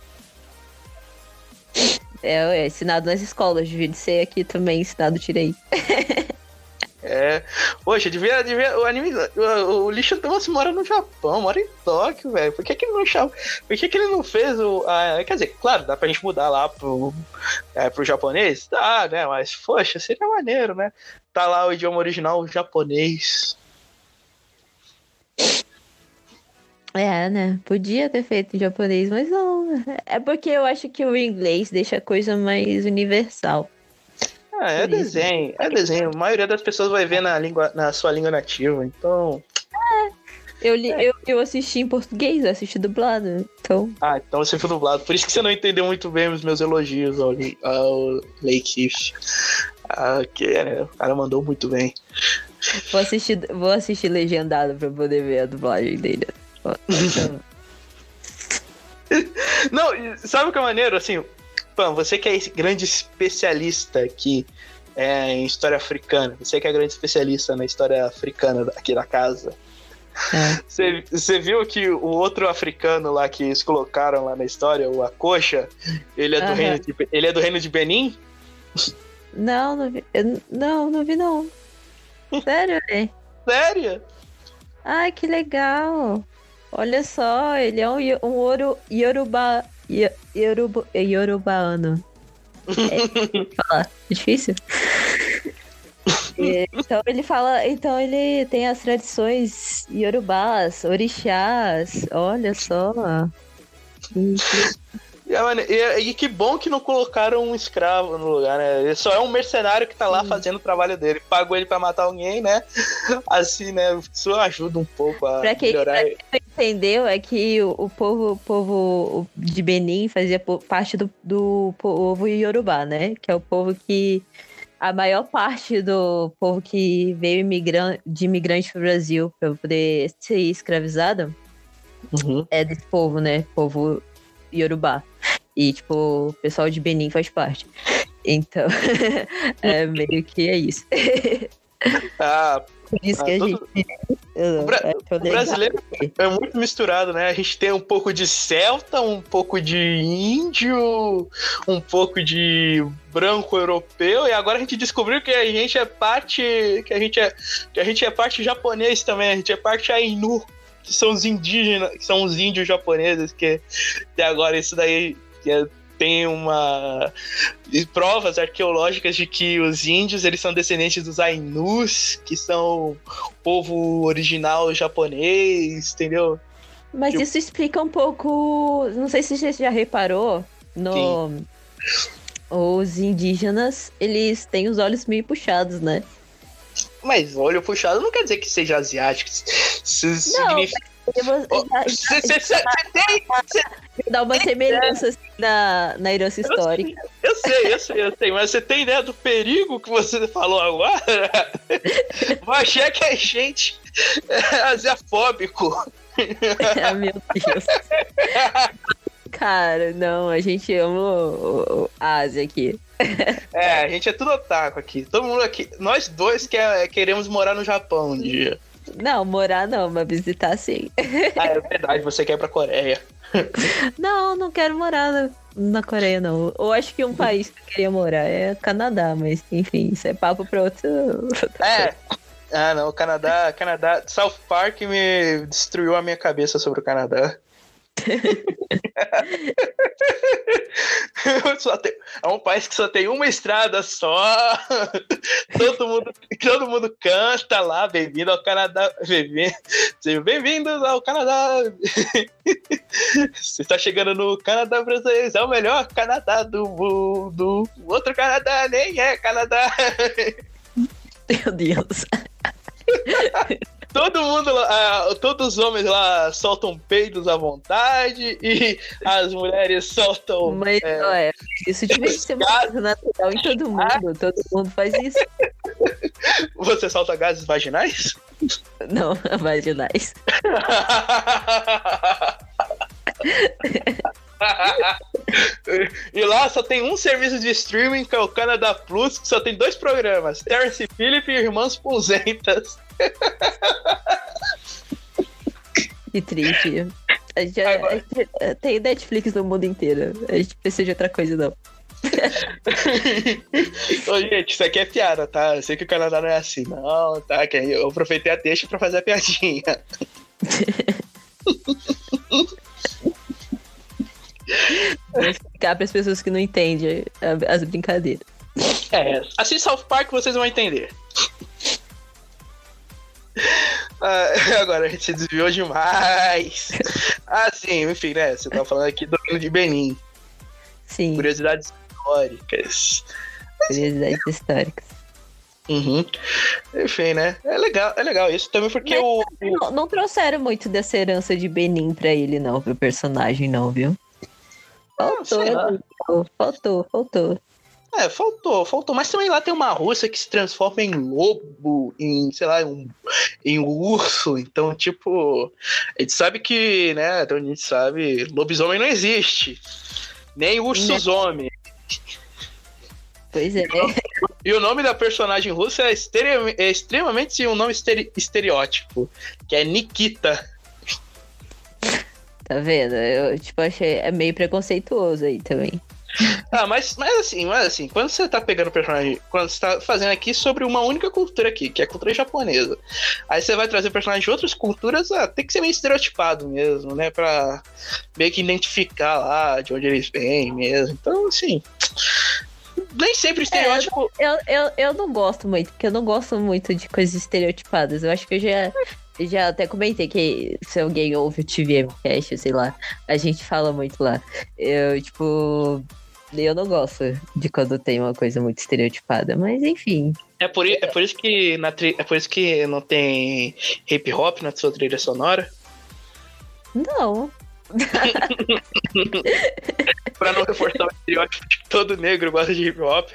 É, é ensinado nas escolas, devia de ser aqui também ensinado direito. É. Poxa, devia, devia. O anime. O, o Lixo Thomas mora no Japão, mora em Tóquio, velho. Por que, que ele não. Por que, que ele não fez o. ah, quer dizer, claro, dá pra gente mudar lá pro, é, pro japonês? Dá, né? Mas, poxa, seria maneiro, né? Tá lá o idioma original japonês. É, né? Podia ter feito em japonês, mas não. É porque eu acho que o inglês deixa a coisa mais universal. Ah, é desenho, é desenho. A maioria das pessoas vai ver na, língua, na sua língua nativa, então. Eu, li, eu, eu assisti em português, eu assisti dublado. Então, Ah, então você foi dublado. Por isso que você não entendeu muito bem os meus elogios ao, ao Lake. Ah, que é, o cara mandou muito bem. vou assistir, vou assistir legendado pra poder ver a dublagem dele. Então, Não, sabe o que é maneiro? Assim, Pan, você que é esse grande especialista aqui é, em história africana, você que é grande especialista na história africana aqui da casa. É. Você, você viu que o outro africano lá que eles colocaram lá na história, o Akocha, ele é do, reino de, ele é do reino de Benin? Não, não vi. eu- não, não vi não. Sério, velho? Sério? Ai, que legal. Olha só, ele é um, um ouro Yoruba. Yo- Yoruba, Yorubaano. É, falar. É difícil? É, Então ele fala, então ele tem as tradições yorubás, orixás, olha só. Que- E, é mane- e- e que bom que não colocaram um escravo no lugar, né? Ele só é um mercenário que tá lá Sim. fazendo o trabalho dele. Pagou ele pra matar alguém, né? Assim, né? Isso ajuda um pouco a Pra quem, melhorar. pra quem entendeu, é que o, o povo, o povo de Benin fazia parte do, do povo Yorubá, né? Que é o povo que. A maior parte do povo que veio imigran- de imigrante pro Brasil para poder ser escravizado Uhum. é desse povo, né? Povo Yorubá. E, tipo, o pessoal de Benin faz parte. Então, é meio que é isso. Ah, Por isso Ah, que a todo- gente. O bra- é, o brasileiro é muito misturado, né? A gente tem um pouco de celta, um pouco de índio, um pouco de branco europeu, e agora a gente descobriu que a gente é parte. que a gente é, que a gente é parte japonês também, a gente é parte Ainu, que são os indígenas, que são os índios japoneses, que até agora isso daí tem uma provas arqueológicas de que os índios eles são descendentes dos Ainus, que são o povo original japonês, entendeu? Mas isso explica um pouco. Não sei se você já reparou no. Os indígenas, eles têm os olhos meio puxados, né? Mas olho puxado não quer dizer que seja asiático. Isso significa. Ó, já- Você você- você tem. dá uma semelhança assim, na, na herança histórica. Eu sei, eu sei, eu sei, mas você tem ideia do perigo que você falou agora? Vai achar que a gente é asiafóbico. Ah, meu Deus. Cara, não, a gente ama o, o- a Ásia aqui. É, a gente é tudo otaku aqui. Todo mundo aqui. Nós dois quer, queremos morar no Japão um dia. Não, morar não, mas visitar sim. Ah, é verdade, você quer ir pra Coreia. Não, não quero morar na, na Coreia, não. Eu acho que um país que eu queria morar é Canadá, mas enfim, isso é papo pra outro. É. Ah, não, o Canadá, Canadá, South Park me destruiu a minha cabeça sobre o Canadá. Tem- é um país que só tem uma estrada só. Todo mundo, todo mundo canta lá, bem-vindo ao Canadá. Sejam bem-vindos ao Canadá. Você está chegando no Canadá brasileiro, é o melhor Canadá do mundo. O outro Canadá nem é Canadá. Meu Deus. Todo mundo, ah, todos os homens lá soltam peidos à vontade e as mulheres soltam. Mas, é, olha, isso devia ser uma coisa natural em todo mundo. Todo mundo faz isso. Você solta gases vaginais? Não, vaginais. e lá só tem um serviço de streaming que é o Canada Plus, que só tem dois programas: Terence Phillip e Irmãs Punzentas. Que triste. A gente, a gente tem Netflix no mundo inteiro. A gente precisa de outra coisa, não. Ô, gente, isso aqui é piada, tá? Eu sei que o Canadá não é assim, não, tá? Eu aproveitei a deixa pra fazer a piadinha. Vou explicar para as pessoas que não entendem as brincadeiras. É, assim South Park vocês vão entender. Ah, agora a gente se desviou demais. Ah, sim, enfim, né? Você tava falando aqui do reino de Benin. Sim. Curiosidades históricas. Curiosidades históricas. Uhum. Enfim, né? É legal, é legal isso também porque o. Não, não trouxeram muito dessa herança de Benin pra ele, não, pro personagem, não, viu? Faltou, sei lá. faltou, faltou, faltou. É, faltou, faltou. Mas também lá tem uma russa que se transforma em lobo, em, sei lá, um, em urso. Então, tipo, a gente sabe que, né? Então a gente sabe, lobisomem não existe. Nem ursos homem. Pois é. E o nome da personagem russa é, estere- é extremamente um nome estere- estereótipo, que é Nikita. Tá vendo? Eu, tipo, achei. É meio preconceituoso aí também. Ah, mas, mas assim, mas assim, quando você tá pegando personagem, quando você tá fazendo aqui sobre uma única cultura aqui, que é a cultura japonesa, aí você vai trazer personagens de outras culturas, ah, tem que ser meio estereotipado mesmo, né, pra meio que identificar lá de onde eles vêm mesmo. Então, assim, nem sempre estereótipo. Eu, eu, eu não gosto muito, porque eu não gosto muito de coisas estereotipadas. Eu acho que eu já. eu Já até comentei que se alguém ouve o TVM Cast, sei lá, a gente fala muito lá. Eu, tipo, eu não gosto de quando tem uma coisa muito estereotipada, mas enfim. É, por, é por isso que na tri- é por isso que não tem hip hop na sua trilha sonora, Não. pra não reforçar o estereótipo de que todo negro gosta de hip hop.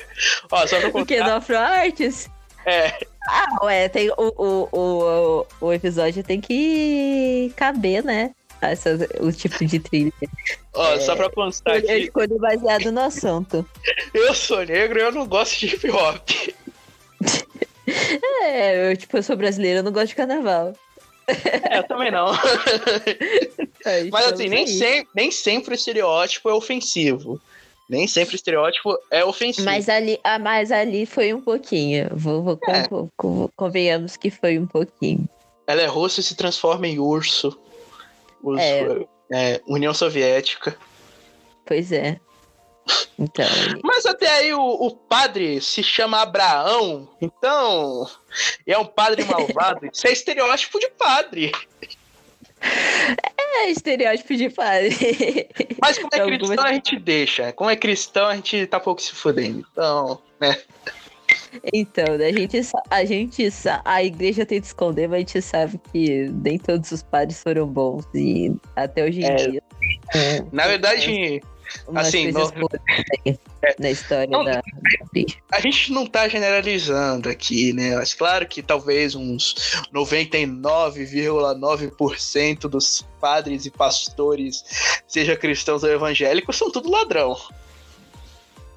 Ó, só pra Porque contar, no Afro Arts. é, Ah, ué, tem o, o, o, o episódio tem que caber, né? Essa, o tipo de trilha. ó, só pra constar Eu aqui, escolhi baseado no assunto. eu sou negro e eu não gosto de hip hop. É, eu, tipo, eu sou brasileira, eu não gosto de carnaval. É, eu também não. Aí, Mas estamos assim, nem, sem, nem sempre o estereótipo é ofensivo. Nem sempre o estereótipo é ofensivo. Mas ali, ah, mas ali foi um pouquinho. Vou, vou É. con- con- convenhamos que foi um pouquinho. Ela é russa e se transforma em urso. Urso, É. é, União Soviética. Pois é. Então, Mas até aí o, o padre se chama Abraão, então é um padre malvado. Isso é estereótipo de padre. é estereótipo de padre. Mas como é Algumas- cristão a gente deixa. Como é cristão a gente tá pouco se fudendo. Então, né? Então, né, a gente, a gente, a igreja tenta esconder, mas a gente sabe que nem todos os padres foram bons e até hoje em É. dia. é, Na verdade, umas assim, no- aí na história Não, da, a gente não tá generalizando aqui, né? Mas claro que talvez uns 99,9% dos padres e pastores, seja cristãos ou evangélicos, são tudo ladrão.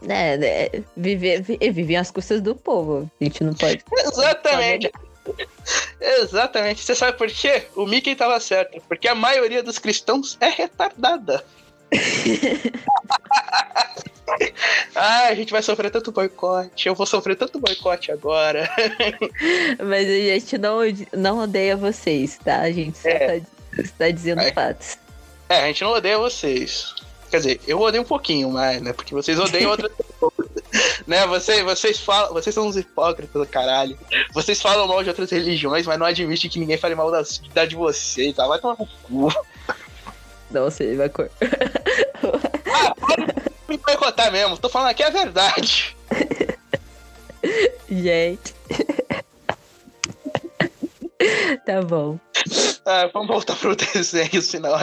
Né, né, viver, vi- vivem às custas do povo. A gente não pode. Exatamente. Exatamente. Você sabe por quê? O Mickey tava certo. Porque a maioria dos cristãos é retardada. ah, a gente vai sofrer tanto boicote. Eu vou sofrer tanto boicote agora. Mas a gente não, não odeia vocês, tá? A gente só É. tá, está dizendo É. fatos. É, a gente não odeia vocês. Quer dizer, eu odeio um pouquinho mais, né? Porque vocês odeiam outras pessoas. né? Vocês, vocês falam. Vocês são uns hipócritas do caralho. Vocês falam mal de outras religiões, mas não admitem que ninguém fale mal da, da de vocês, tá? Vai tomar no cu. Nossa, ele vai cor. Me boicotar mesmo, tô falando aqui a verdade. Gente. tá bom. Ah, vamos voltar pro desenho, senão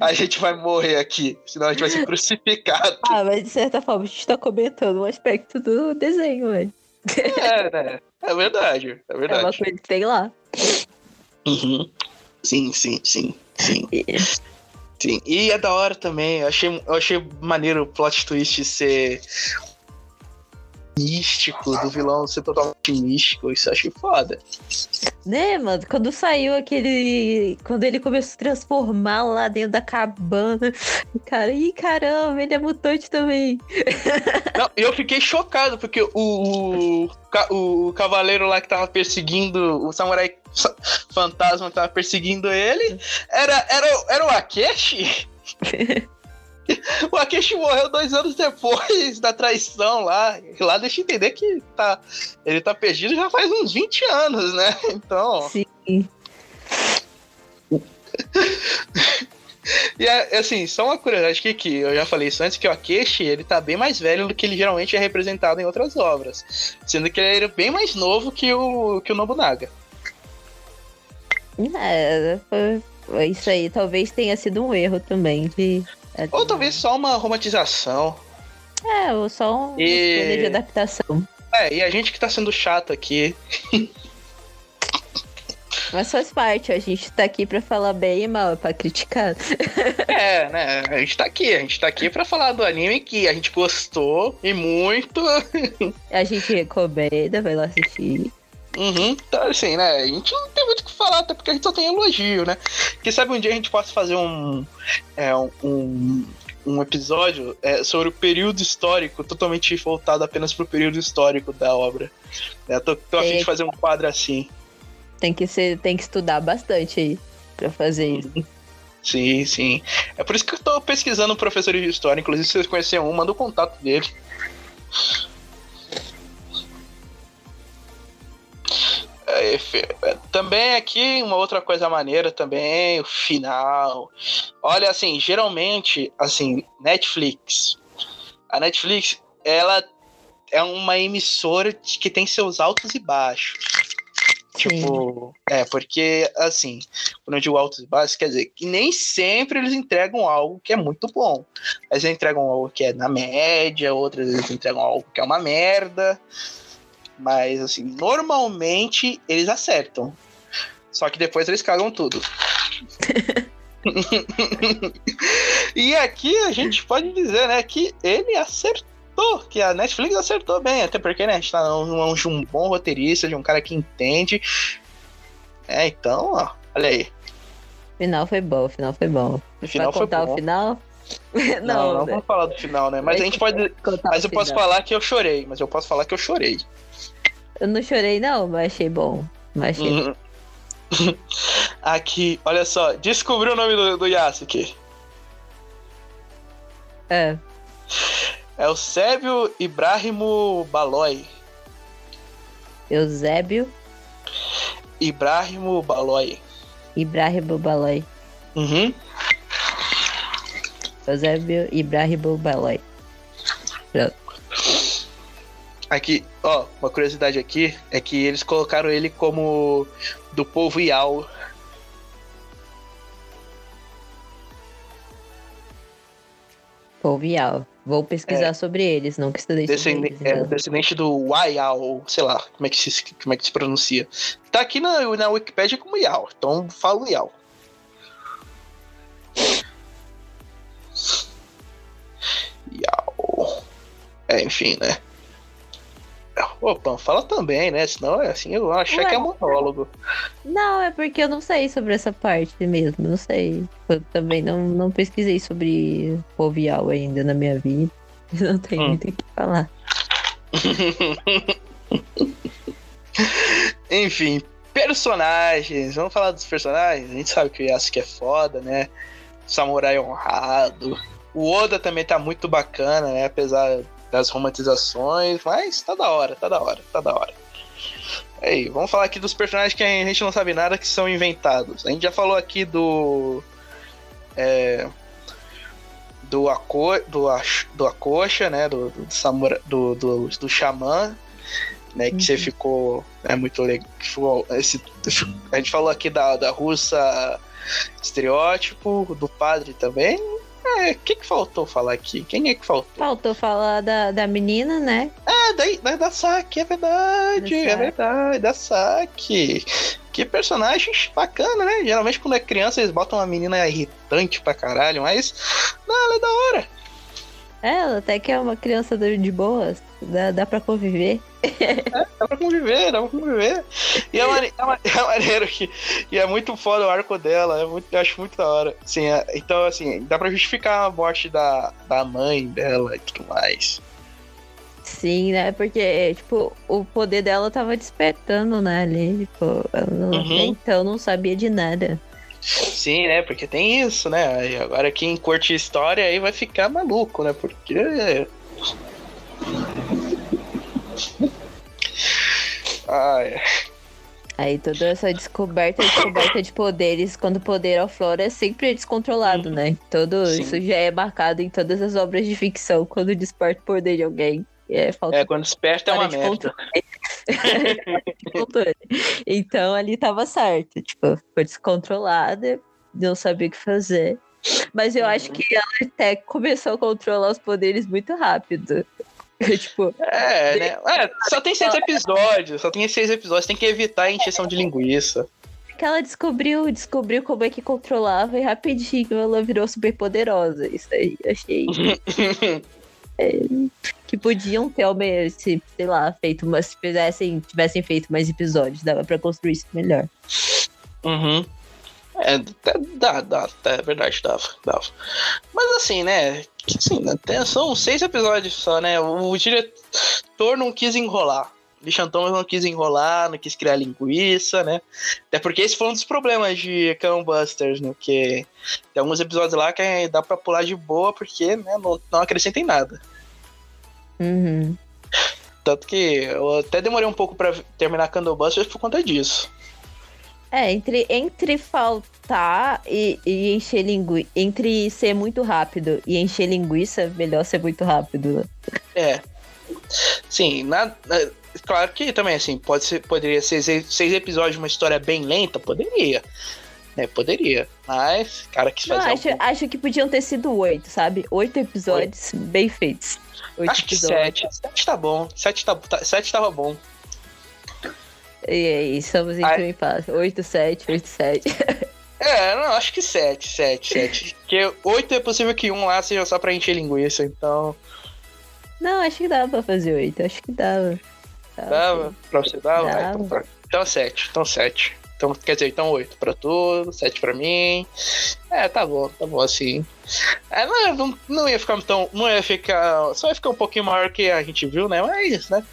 a, gente vai morrer aqui. Senão a gente vai ser crucificado. Ah, mas de certa forma a gente tá comentando um aspecto do desenho, velho. É, né? É verdade, é É uma verdade. coisa que tem lá. Uhum. Sim, sim, sim, sim. Sim, e é da hora também. Eu achei, eu achei maneiro o plot twist ser místico, do vilão ser totalmente místico. Isso eu achei foda. Né, mano? Quando saiu aquele. Quando ele começou a se transformar lá dentro da cabana. Cara, ih, caramba, ele é mutante também. Não, eu fiquei chocado, porque o, o, o cavaleiro lá que tava perseguindo, o samurai sa- fantasma que tava perseguindo ele, era, era, era o Akeshi. O Akeshi morreu dois anos depois da traição lá. E lá deixa eu entender que tá, ele tá perdido já faz uns 20 anos, né? Então. Sim. E é, assim, só uma curiosidade que, que eu já falei isso antes, que o Akeshi, ele tá bem mais velho do que ele geralmente é representado em outras obras. Sendo que ele era bem mais novo que o, que o Nobunaga. É, foi- isso aí talvez tenha sido um erro também de. Ou talvez só uma romantização. É, ou só um E- de adaptação. É, e a gente que tá sendo chato aqui. Mas faz parte, a gente tá aqui pra falar bem e mal, pra criticar. É, né? A gente tá aqui, a gente tá aqui pra falar do anime que a gente gostou e muito. A gente recomenda, vai lá assistir. Uhum, então assim, né? A gente não tem muito o que falar, até porque a gente só tem elogio, né? Quem sabe um dia a gente possa fazer um. É, um, um episódio é, sobre o período histórico, totalmente voltado apenas pro período histórico da obra. É, tô, tô a fim de fazer um quadro assim. Tem que, ser, tem que estudar bastante aí pra fazer isso. Sim, sim. É por isso que eu tô pesquisando professores de história. Inclusive, se vocês conhecerem um, manda o contato dele. Também aqui, uma outra coisa maneira também, o final. Olha, assim, geralmente, assim, Netflix. A Netflix, ela é uma emissora que tem seus altos e baixos. Tipo, é, porque, assim, quando eu digo altos e baixos, quer dizer que nem sempre eles entregam algo que é muito bom. Eles entregam algo que é na média, outras eles entregam algo que é uma merda. Mas, assim, normalmente eles acertam. Só que depois eles cagam tudo. e aqui a gente pode dizer, né, que ele acertou, que a Netflix acertou bem, até porque, né, a gente tá de um bom roteirista, de um cara que entende. É, então, ó, olha aí. Final foi bom, o final foi bom. O final vai foi bom. o final? Não, não né? vamos falar do final, né? Mas a gente pode. Mas eu posso falar que eu chorei, mas eu posso falar que eu chorei. Eu não chorei, não, mas achei bom. Mas achei Uhum. Aqui, olha só, descobri o nome do, do Yasuke. É, É o Sébio Ibrahimo Baloi. Eusébio Ibrahimo Baloi. Ibrahim Baloi. Uhum. Eusébio Ibrahim Baloi. Aqui, ó, uma curiosidade aqui é que eles colocaram ele como do povo Yao. Polvial. Vou pesquisar sobre eles, não que estudei sobre Descende eles. é, descendente do Waiao, sei lá, como é que se, como é que se pronuncia. Tá aqui na, na Wikipedia como Yao, então falo Yao. Yao. É, enfim, né? Opa, fala também, né? Senão é assim, eu vou achar Ué. que é monólogo. Não, é porque eu não sei sobre essa parte mesmo, não sei. Eu também não, não pesquisei sobre Polvial ainda na minha vida. Não tenho Hum. muito o que falar. Enfim, personagens. Vamos falar dos personagens. A gente sabe que o Yasuke é foda, né? Samurai honrado. O Oda também tá muito bacana, né? Apesar das romantizações. Mas tá da hora, tá da hora, tá da hora. Aí, vamos falar aqui dos personagens que a gente não sabe nada que são inventados. A gente já falou aqui do. É, do, Ako, do, do Akosha, né? Do, do, samura, do, do, do Xamã, né? Que você Uhum. ficou. É muito legal. Esse, a gente falou aqui da, da russa estereótipo, do padre também. É, o que, que faltou falar aqui? Quem é que faltou? Faltou falar da, da menina, né? Ah, daí, daí da Saki, é verdade, Da é verdade, da Saki. Que personagem bacana, né? Geralmente quando é criança eles botam uma menina irritante pra caralho, mas. Não, ela é da hora. É, Ela até que é uma criança de de boas. Dá, dá pra conviver. Dá pra conviver, dá pra conviver. E é, mane- é, é maneiro que. E é muito foda o arco dela, é muito, eu acho muito da hora. Assim, é- então, assim, dá pra justificar a morte da, da mãe dela e tudo mais. Sim, né? Porque, tipo, o poder dela tava despertando, né? Ali, tipo, não- Uhum. então não sabia de nada. Sim, né? Porque tem isso, né? Aí agora quem curte história aí vai ficar maluco, né? Porque. Ai. Aí toda essa descoberta descoberta de poderes, quando o poder aflora, é sempre descontrolado, né? Todo Sim. isso já é marcado em todas as obras de ficção, quando desperta o poder de alguém. É falta É, quando desperta é uma de merda. Então ali tava certo. Tipo, foi descontrolada, não sabia o que fazer. Mas eu acho que ela até começou a controlar os poderes muito rápido. tipo, É, né? É, só tem seis episódios, só tem seis episódios, tem que evitar a encheção de linguiça. que ela descobriu, descobriu como é que controlava e rapidinho ela virou super poderosa. Isso aí, achei é, que podiam ter, se, sei lá, feito umas, se fizessem, tivessem feito mais episódios, dava pra construir isso melhor. Uhum. É, dá, dá, dá, dá, é verdade, dava, dava. Mas assim, né? Tem- são seis episódios só, né? O, diretor não quis enrolar. O Christian Thomas não quis enrolar, não quis criar linguiça, né? Até porque esse foi um dos problemas de Cannon Busters, né? Que tem alguns episódios lá que dá pra pular de boa, porque né, não, não acrescenta em nada. Uhum. Tanto que eu até demorei um pouco pra terminar Candle Busters por conta disso. É, entre, entre faltar e, e encher linguiça. Entre ser muito rápido e encher linguiça, melhor ser muito rápido. né? É. Sim, na, na- claro que também, assim, pode ser, poderia ser seis, episódios de uma história bem lenta, poderia. Né, poderia. Mas, cara, quis Não, fazer. acho, um- acho que podiam ter sido oito, sabe? Oito episódios bem feitos. Oito acho que episódios. sete. Sete tá bom. Sete, tá, tá- sete tava bom. E aí, estamos em Ai. um impasse. Oito, sete, oito, sete. É, não, acho que sete, sete, sete. Porque oito é possível que um lá seja só pra encher linguiça, então. Não, acho que dava pra fazer oito. Acho que dava. Dava? Pra você dar? Vai, Dava. então, tá. então sete, então sete. Então, quer dizer, então oito pra tu, sete pra mim. É, tá bom, tá bom assim. É, não, não, ia ficar tão. Não ia ficar. Só ia ficar um pouquinho maior que a gente viu, né? Mas, né?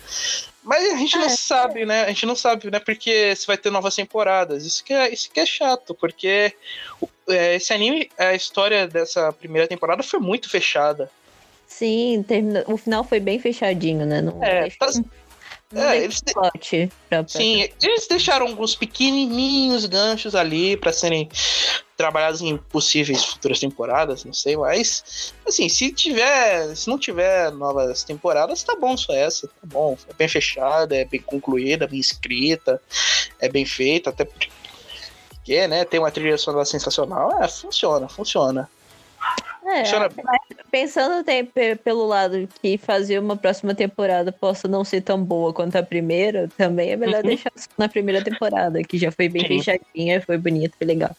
Mas a gente não É. sabe, né? A gente não sabe, né? Porque se vai ter novas temporadas. Isso que é, isso que é chato, porque é, esse anime, a história dessa primeira temporada foi muito fechada. Sim, termina... o final foi bem fechadinho, né? Não É, tá- é, eles pra... Sim, eles deixaram alguns pequenininhos ganchos ali pra serem trabalhados em possíveis futuras temporadas, não sei, mas assim, se tiver, se não tiver novas temporadas, tá bom só essa, tá bom, é bem fechada, é bem concluída, bem escrita, é bem feita, até porque, né, tem uma trilha sonora sensacional, é, funciona, funciona. É, Funciona pensando tem, pe- pelo lado que fazer uma próxima temporada possa não ser tão boa quanto a primeira, também é melhor Uhum. deixar na primeira temporada, que já foi bem Sim. fechadinha, foi bonito, foi legal.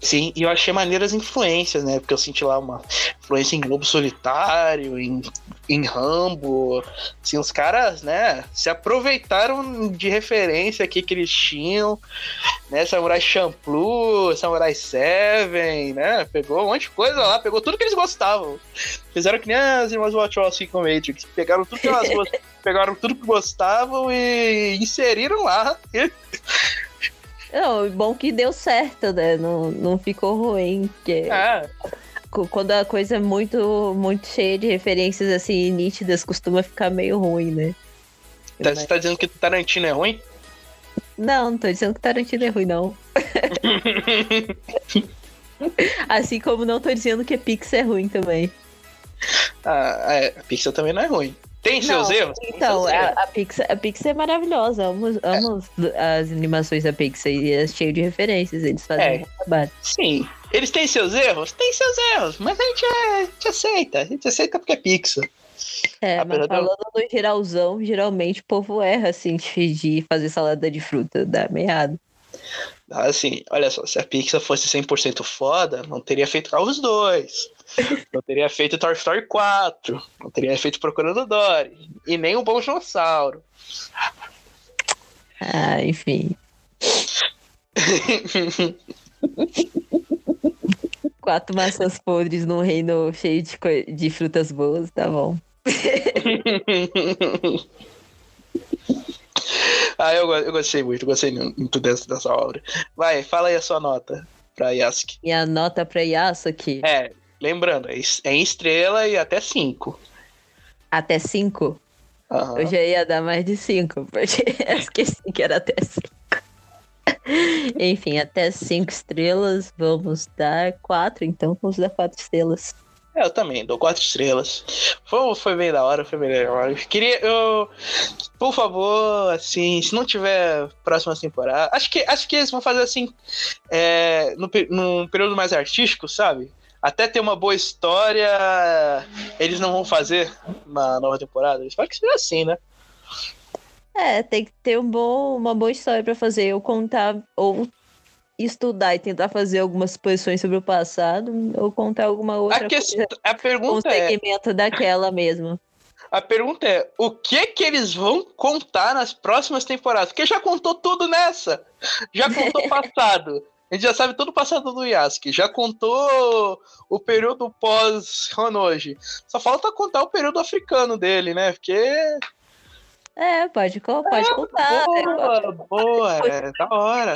Sim, e eu achei maneiras influências, né? Porque eu senti lá uma influência em Globo Solitário, em, em Rambo. Assim, os caras, né, se aproveitaram de referência aqui que eles tinham, né? Samurai Champloo, Samurai Seven, né? Pegou um monte de coisa lá, pegou tudo que eles gostavam. Fizeram que nem as irmãs Wachowski com Matrix. Pegaram tudo que elas gostavam, pegaram tudo que gostavam e inseriram lá. Não, bom que deu certo, né? Não, não ficou ruim, porque É, quando a coisa é muito, muito cheia de referências assim nítidas, costuma ficar meio ruim, né? tá, você tá dizendo que Tarantino é ruim? Não, não tô dizendo que Tarantino é ruim, não. assim como não tô dizendo que Pixar é ruim também. Ah, é, a Pixar também não é ruim. Tem seus Não, erros? Então, seus a, erros. a Pixar, a Pixar é maravilhosa. Amo, amo as- as animações da Pixar e é cheio de referências. Eles fazem É. trabalho. Sim. Eles têm seus erros? Tem seus erros, mas a gente, é- a gente aceita. A gente aceita porque é Pixar. É, Apesar mas falando no geralzão, geralmente o povo erra assim de de fazer salada de fruta, dá meado. Assim, olha só, se a Pixar fosse 100% foda, não teria feito Carros 2. Não teria feito Toy Story 4. Não teria feito Procurando Dory. E nem o Bom Dinossauro. Ah, enfim. Quatro maçãs podres num reino cheio de, de frutas boas, tá bom. ah, eu, eu gostei muito, gostei muito dessa, dessa obra. Vai, fala aí a sua nota pra Yasuki. Minha nota pra Yasuki, É, lembrando, é es- é em estrela e até 5. até cinco. Eu já ia dar mais de cinco, porque eu esqueci que era até cinco. Enfim, até cinco estrelas, vamos dar quatro, então vamos dar quatro estrelas. É, eu também, dou quatro estrelas. Foi, foi bem da hora, foi bem da hora. Queria, eu. Por favor, assim, se não tiver próxima temporada. Acho que, acho que eles vão fazer assim. É, no, num período mais artístico, sabe? Até ter uma boa história, eles não vão fazer uma nova temporada. Falam que seja assim, né? É, tem que ter um bom, uma boa história pra fazer, ou contar, ou estudar e tentar fazer algumas posições sobre o passado, ou contar alguma outra A, questão, coisa a pergunta é. segmento daquela mesmo. A pergunta é, o que que eles vão contar nas próximas temporadas? Porque já contou tudo nessa. Já contou o passado. A gente já sabe todo o passado do Yasuke. Já contou o período pós-Honoji. Só falta contar o período africano dele, né? Porque... É, pode, pode contar. né? Boa, boa, é da hora.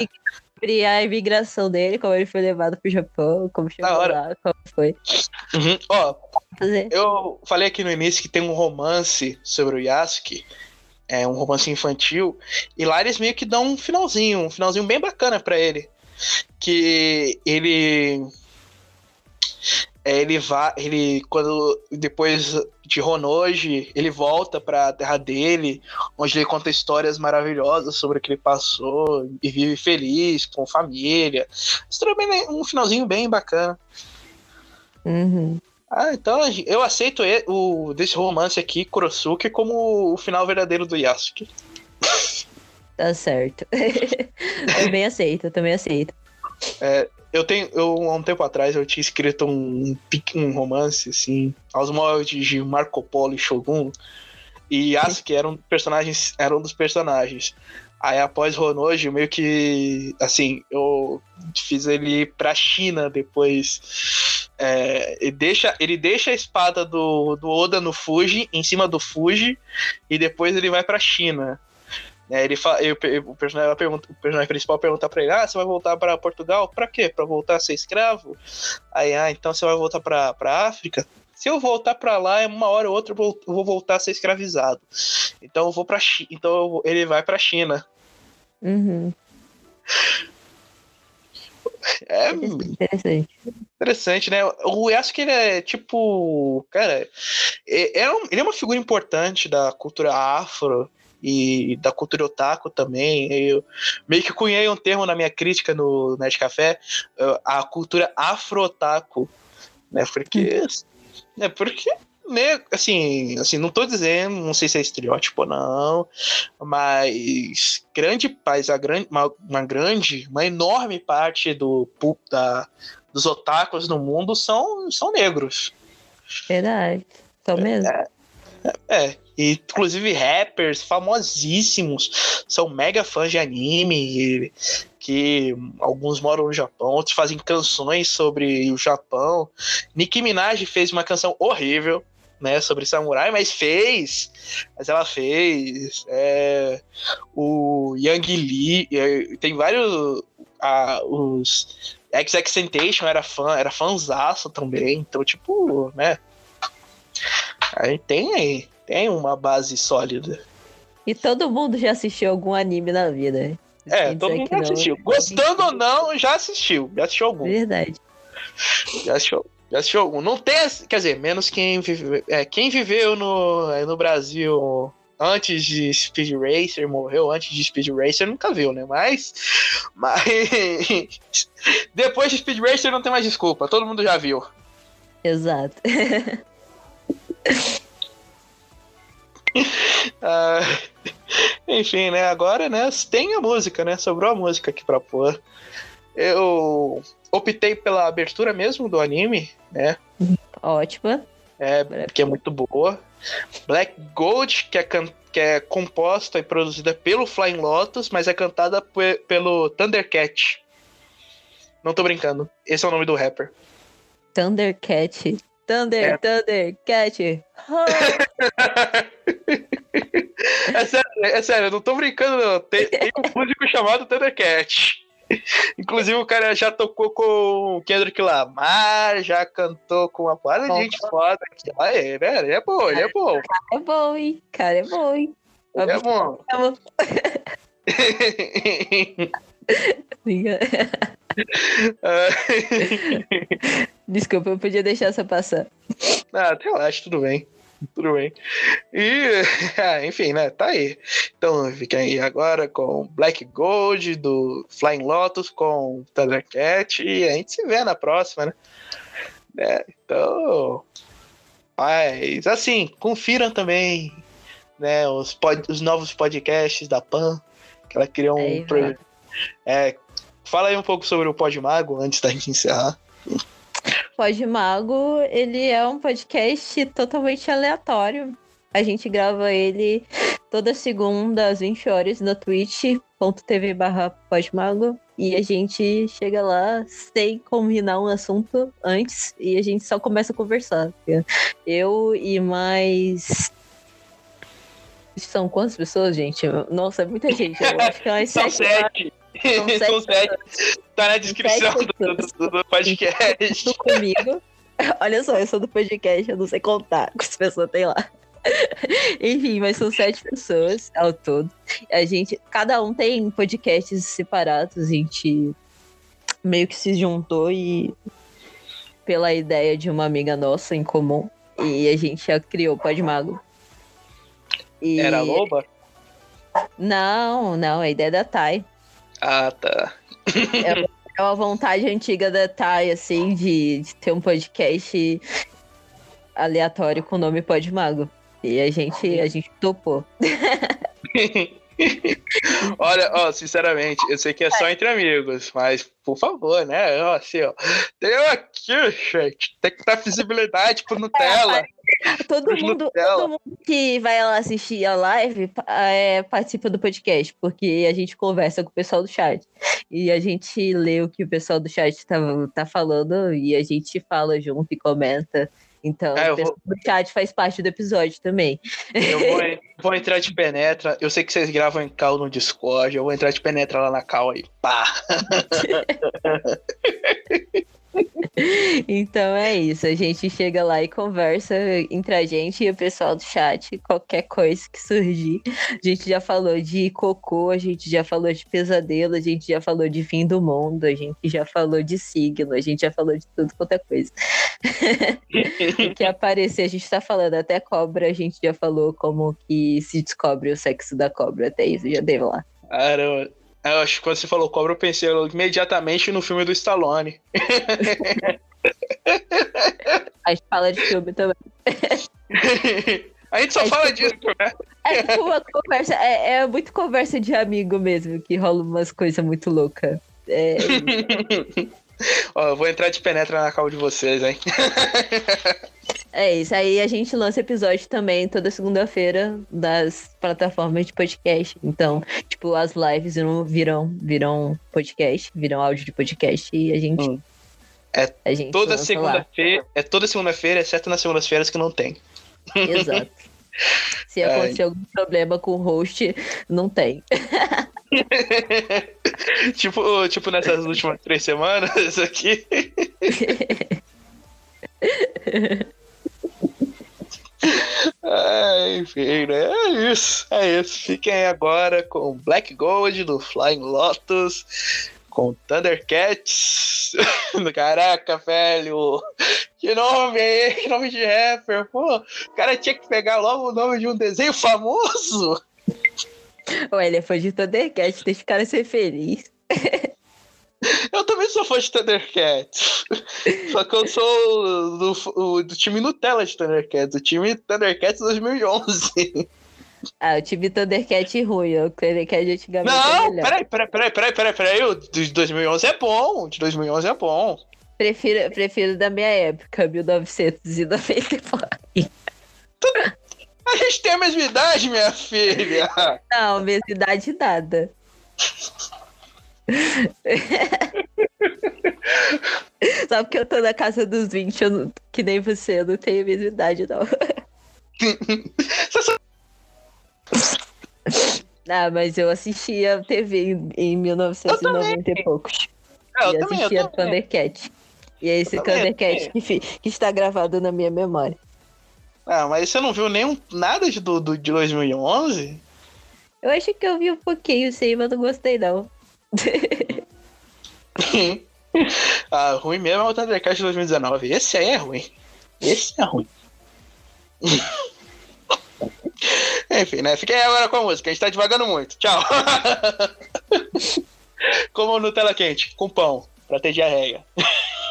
Sobre a imigração dele, como ele foi levado pro Japão, como chegou hora. lá, como foi. Uhum. Ó, Fazer. eu falei aqui no início que tem um romance sobre o Yasuke. É um romance infantil. E lá eles meio que dão um finalzinho, um finalzinho bem bacana pra ele. Que ele. é, ele vai. Ele. Quando. Depois de Honoji, ele volta pra terra dele, onde ele conta histórias maravilhosas sobre o que ele passou e vive feliz, com família. Isso também é um finalzinho bem bacana. Uhum. Ah, então eu aceito o desse romance aqui, Kurosuke, como o final verdadeiro do Yasuke. Tá certo. também aceito, também aceito. Eu tenho, eu, há um tempo atrás, eu tinha escrito um, um romance, assim, aos moldes de Marco Polo e Shogun, e Yasuke era um, personagens, era um dos personagens. Aí após Honoji, meio que, assim, eu fiz ele ir pra China depois. É, ele, deixa, ele deixa a espada do, do Oda no Fuji, em cima do Fuji, e depois ele vai pra China. É, ele fa- eu- o, personagem, pergunta- o personagem principal pergunta pra ele: Ah, você vai voltar pra Portugal? Pra quê? Pra voltar a ser escravo? Aí, ah, então você vai voltar pra, pra África? Se eu voltar pra lá, uma hora ou outra eu vou, eu vou voltar a ser escravizado. Então eu vou pra China. Então vou- ele vai pra China. Uhum. É Interessante. interessante, né? O Yasuke, ele é tipo. Cara, é, é ele é uma figura importante da cultura afro e da cultura otaku também. Eu meio que cunhei um termo na minha crítica no Nerd Café, eh, a cultura afro-otaku, né? Porque. É porque. Né, assim, assim, não tô dizendo, não sei se é estereótipo ou não, mas grande, mas a grande, uma, uma grande, uma enorme parte do da, dos otakus no mundo são, são negros. Verdade. Só mesmo. É, e inclusive rappers famosíssimos são mega fãs de anime, que alguns moram no Japão, outros fazem canções sobre o Japão. Nicki Minaj fez uma canção horrível, né, sobre samurai, mas fez, mas ela fez. É, o Yang Lee, é, tem vários, ah, os XXXTentacion era fã, era fãzaço também, então tipo, né, Aí tem aí, tem uma base sólida. E todo mundo já assistiu algum anime na vida. É, todo dizer mundo já assistiu. Gostando ou não, já assistiu. Já assistiu algum. Verdade. Já assistiu, já assistiu algum. Não tem, quer dizer, menos quem, vive, é, quem viveu no, é, no Brasil antes de Speed Racer, morreu antes de Speed Racer, nunca viu, né? Mas, mas depois de Speed Racer não tem mais desculpa, todo mundo já viu. Exato. Ah, enfim, né? Agora, né? Tem a música, né? Sobrou a música aqui pra pôr. Eu optei pela abertura mesmo do anime, né? Ótima. É, que é muito boa. Black Gold, que é, que é composta e produzida pelo Flying Lotus, mas é cantada pe- pelo Thundercat. Não tô brincando. Esse é o nome do rapper. Thundercat. Thunder, É. Thundercat. Oh, É sério, é sério, eu não tô brincando, não. Tem, tem um músico chamado Thundercat. Inclusive, o cara já tocou com o Kendrick Lamar, já cantou com uma porrada de gente foda aqui. É, né? Ele é bom, ele é bom. é bom, hein? Cara, é bom, hein? Ele é bom. Vamos- Ah, Desculpa, eu podia deixar essa passar. ah, relaxa, tudo bem. Tudo bem. E, ah, enfim, né? Tá aí. Então, fiquem aí agora com Black Gold do Flying Lotus, com Thundercat, e a gente se vê na próxima, né? É, então. Mas, assim, confiram também né, os, pod- os novos podcasts da Pan, que ela criou um. Pro-. É, fala aí um pouco sobre o Podmago antes da gente encerrar. Pode Mago, ele é um podcast totalmente aleatório. A gente grava ele toda segunda às 20 horas na twitch.tv barra Podmago. E a gente chega lá sem combinar um assunto antes e a gente só começa a conversar. Eu e mais. São quantas pessoas, gente? Nossa, é muita gente. Eu acho que é umas São sete. sete. São sete São sete. Tá na descrição do, do- do podcast. tudo comigo. Olha só, eu sou do podcast, eu não sei contar quantas pessoas tem lá. Enfim, mas são sete pessoas ao todo. A gente, cada um tem podcasts separados, a gente meio que se juntou e pela ideia de uma amiga nossa em comum. E a gente já criou o Podmago. E... Era a loba? Não, não, a ideia é da Thay. Ah, tá. É uma vontade antiga da Thay, assim, de, de ter um podcast aleatório com o nome Podmago. E a gente, a gente topou. Olha, ó, sinceramente, eu sei que é só entre amigos, mas por favor, né? Ó, assim, ó. Tem aqui, gente. Tem que dar visibilidade pro Nutella. Todo mundo, todo mundo que vai lá assistir a live é, participa do podcast, porque a gente conversa com o pessoal do chat. E a gente lê o que o pessoal do chat tá, tá falando e a gente fala junto e comenta. Então, eu o pessoal do chat faz parte do episódio também. Eu vou, vou entrar de penetra. Eu sei que vocês gravam em cal no Discord. Eu vou entrar de penetra lá na cal aí. Pá! Então é isso, a gente chega lá e conversa entre a gente e o pessoal do chat, qualquer coisa que surgir. A gente já falou de cocô, a gente já falou de pesadelo, a gente já falou de fim do mundo, a gente já falou de signo, a gente já falou de tudo quanto é coisa. o que aparecer, a gente tá falando até cobra, a gente já falou como que se descobre o sexo da cobra, até isso já deu lá. Caramba. Eu acho que quando você falou cobra, eu pensei imediatamente no filme do Stallone. A gente fala de filme também. A gente só É fala tipo- disso, né? É tipo uma conversa, é, é muito conversa de amigo mesmo, que rola umas coisas muito loucas. É, Ó, eu vou entrar de penetra na cal de vocês, hein? É isso. Aí a gente lança episódio também toda segunda-feira das plataformas de podcast. Então, tipo, as lives viram, viram podcast, viram áudio de podcast e a gente. Hum. É a gente Toda segunda-feira, é toda segunda-feira, exceto nas segundas-feiras que não tem. Exato. Se Ai. acontecer algum problema com o host, não tem. tipo, tipo nessas últimas três semanas aqui. Ah, enfim, né? É isso. É isso. Fiquem aí agora com Black Gold do Flying Lotus. Com Thundercats. Caraca, velho. Que nome é esse? Que nome de rapper? Pô, o cara tinha que pegar logo o nome de um desenho famoso. É fã de Thundercat, deixa o cara ser feliz. Eu também sou fã de Thundercats. Só que eu sou do, do time Nutella de Thundercats, do time Thundercats 2011. Ah, o time Thundercat ruim, o Thundercat de antigamente é Não, melhor. peraí, peraí, peraí, peraí, peraí, peraí. O de 2011 é bom, o de 2011 é bom. Prefiro, prefiro da minha época, 1994. A gente tem a mesma idade, minha filha. Não, mesma idade nada. Só porque eu tô na casa dos 20, eu não- que nem você, eu não tenho a mesma idade, não. Ah, mas eu assistia TV em, em 1990 e poucos. É, eu e assistia também. Thundercat. E é esse Thundercat que, que está gravado na minha memória. Ah, mas você não viu nenhum, nada de, do, do- de 2011? Eu acho que eu vi um pouquinho, sim, mas não gostei, não. Ah, ruim mesmo é o Thundercats de 2019. Esse aí é ruim. Esse é ruim. Enfim, né? Fiquei agora com a música. A gente tá devagando muito. Tchau. Como Nutella quente, com pão, pra ter diarreia.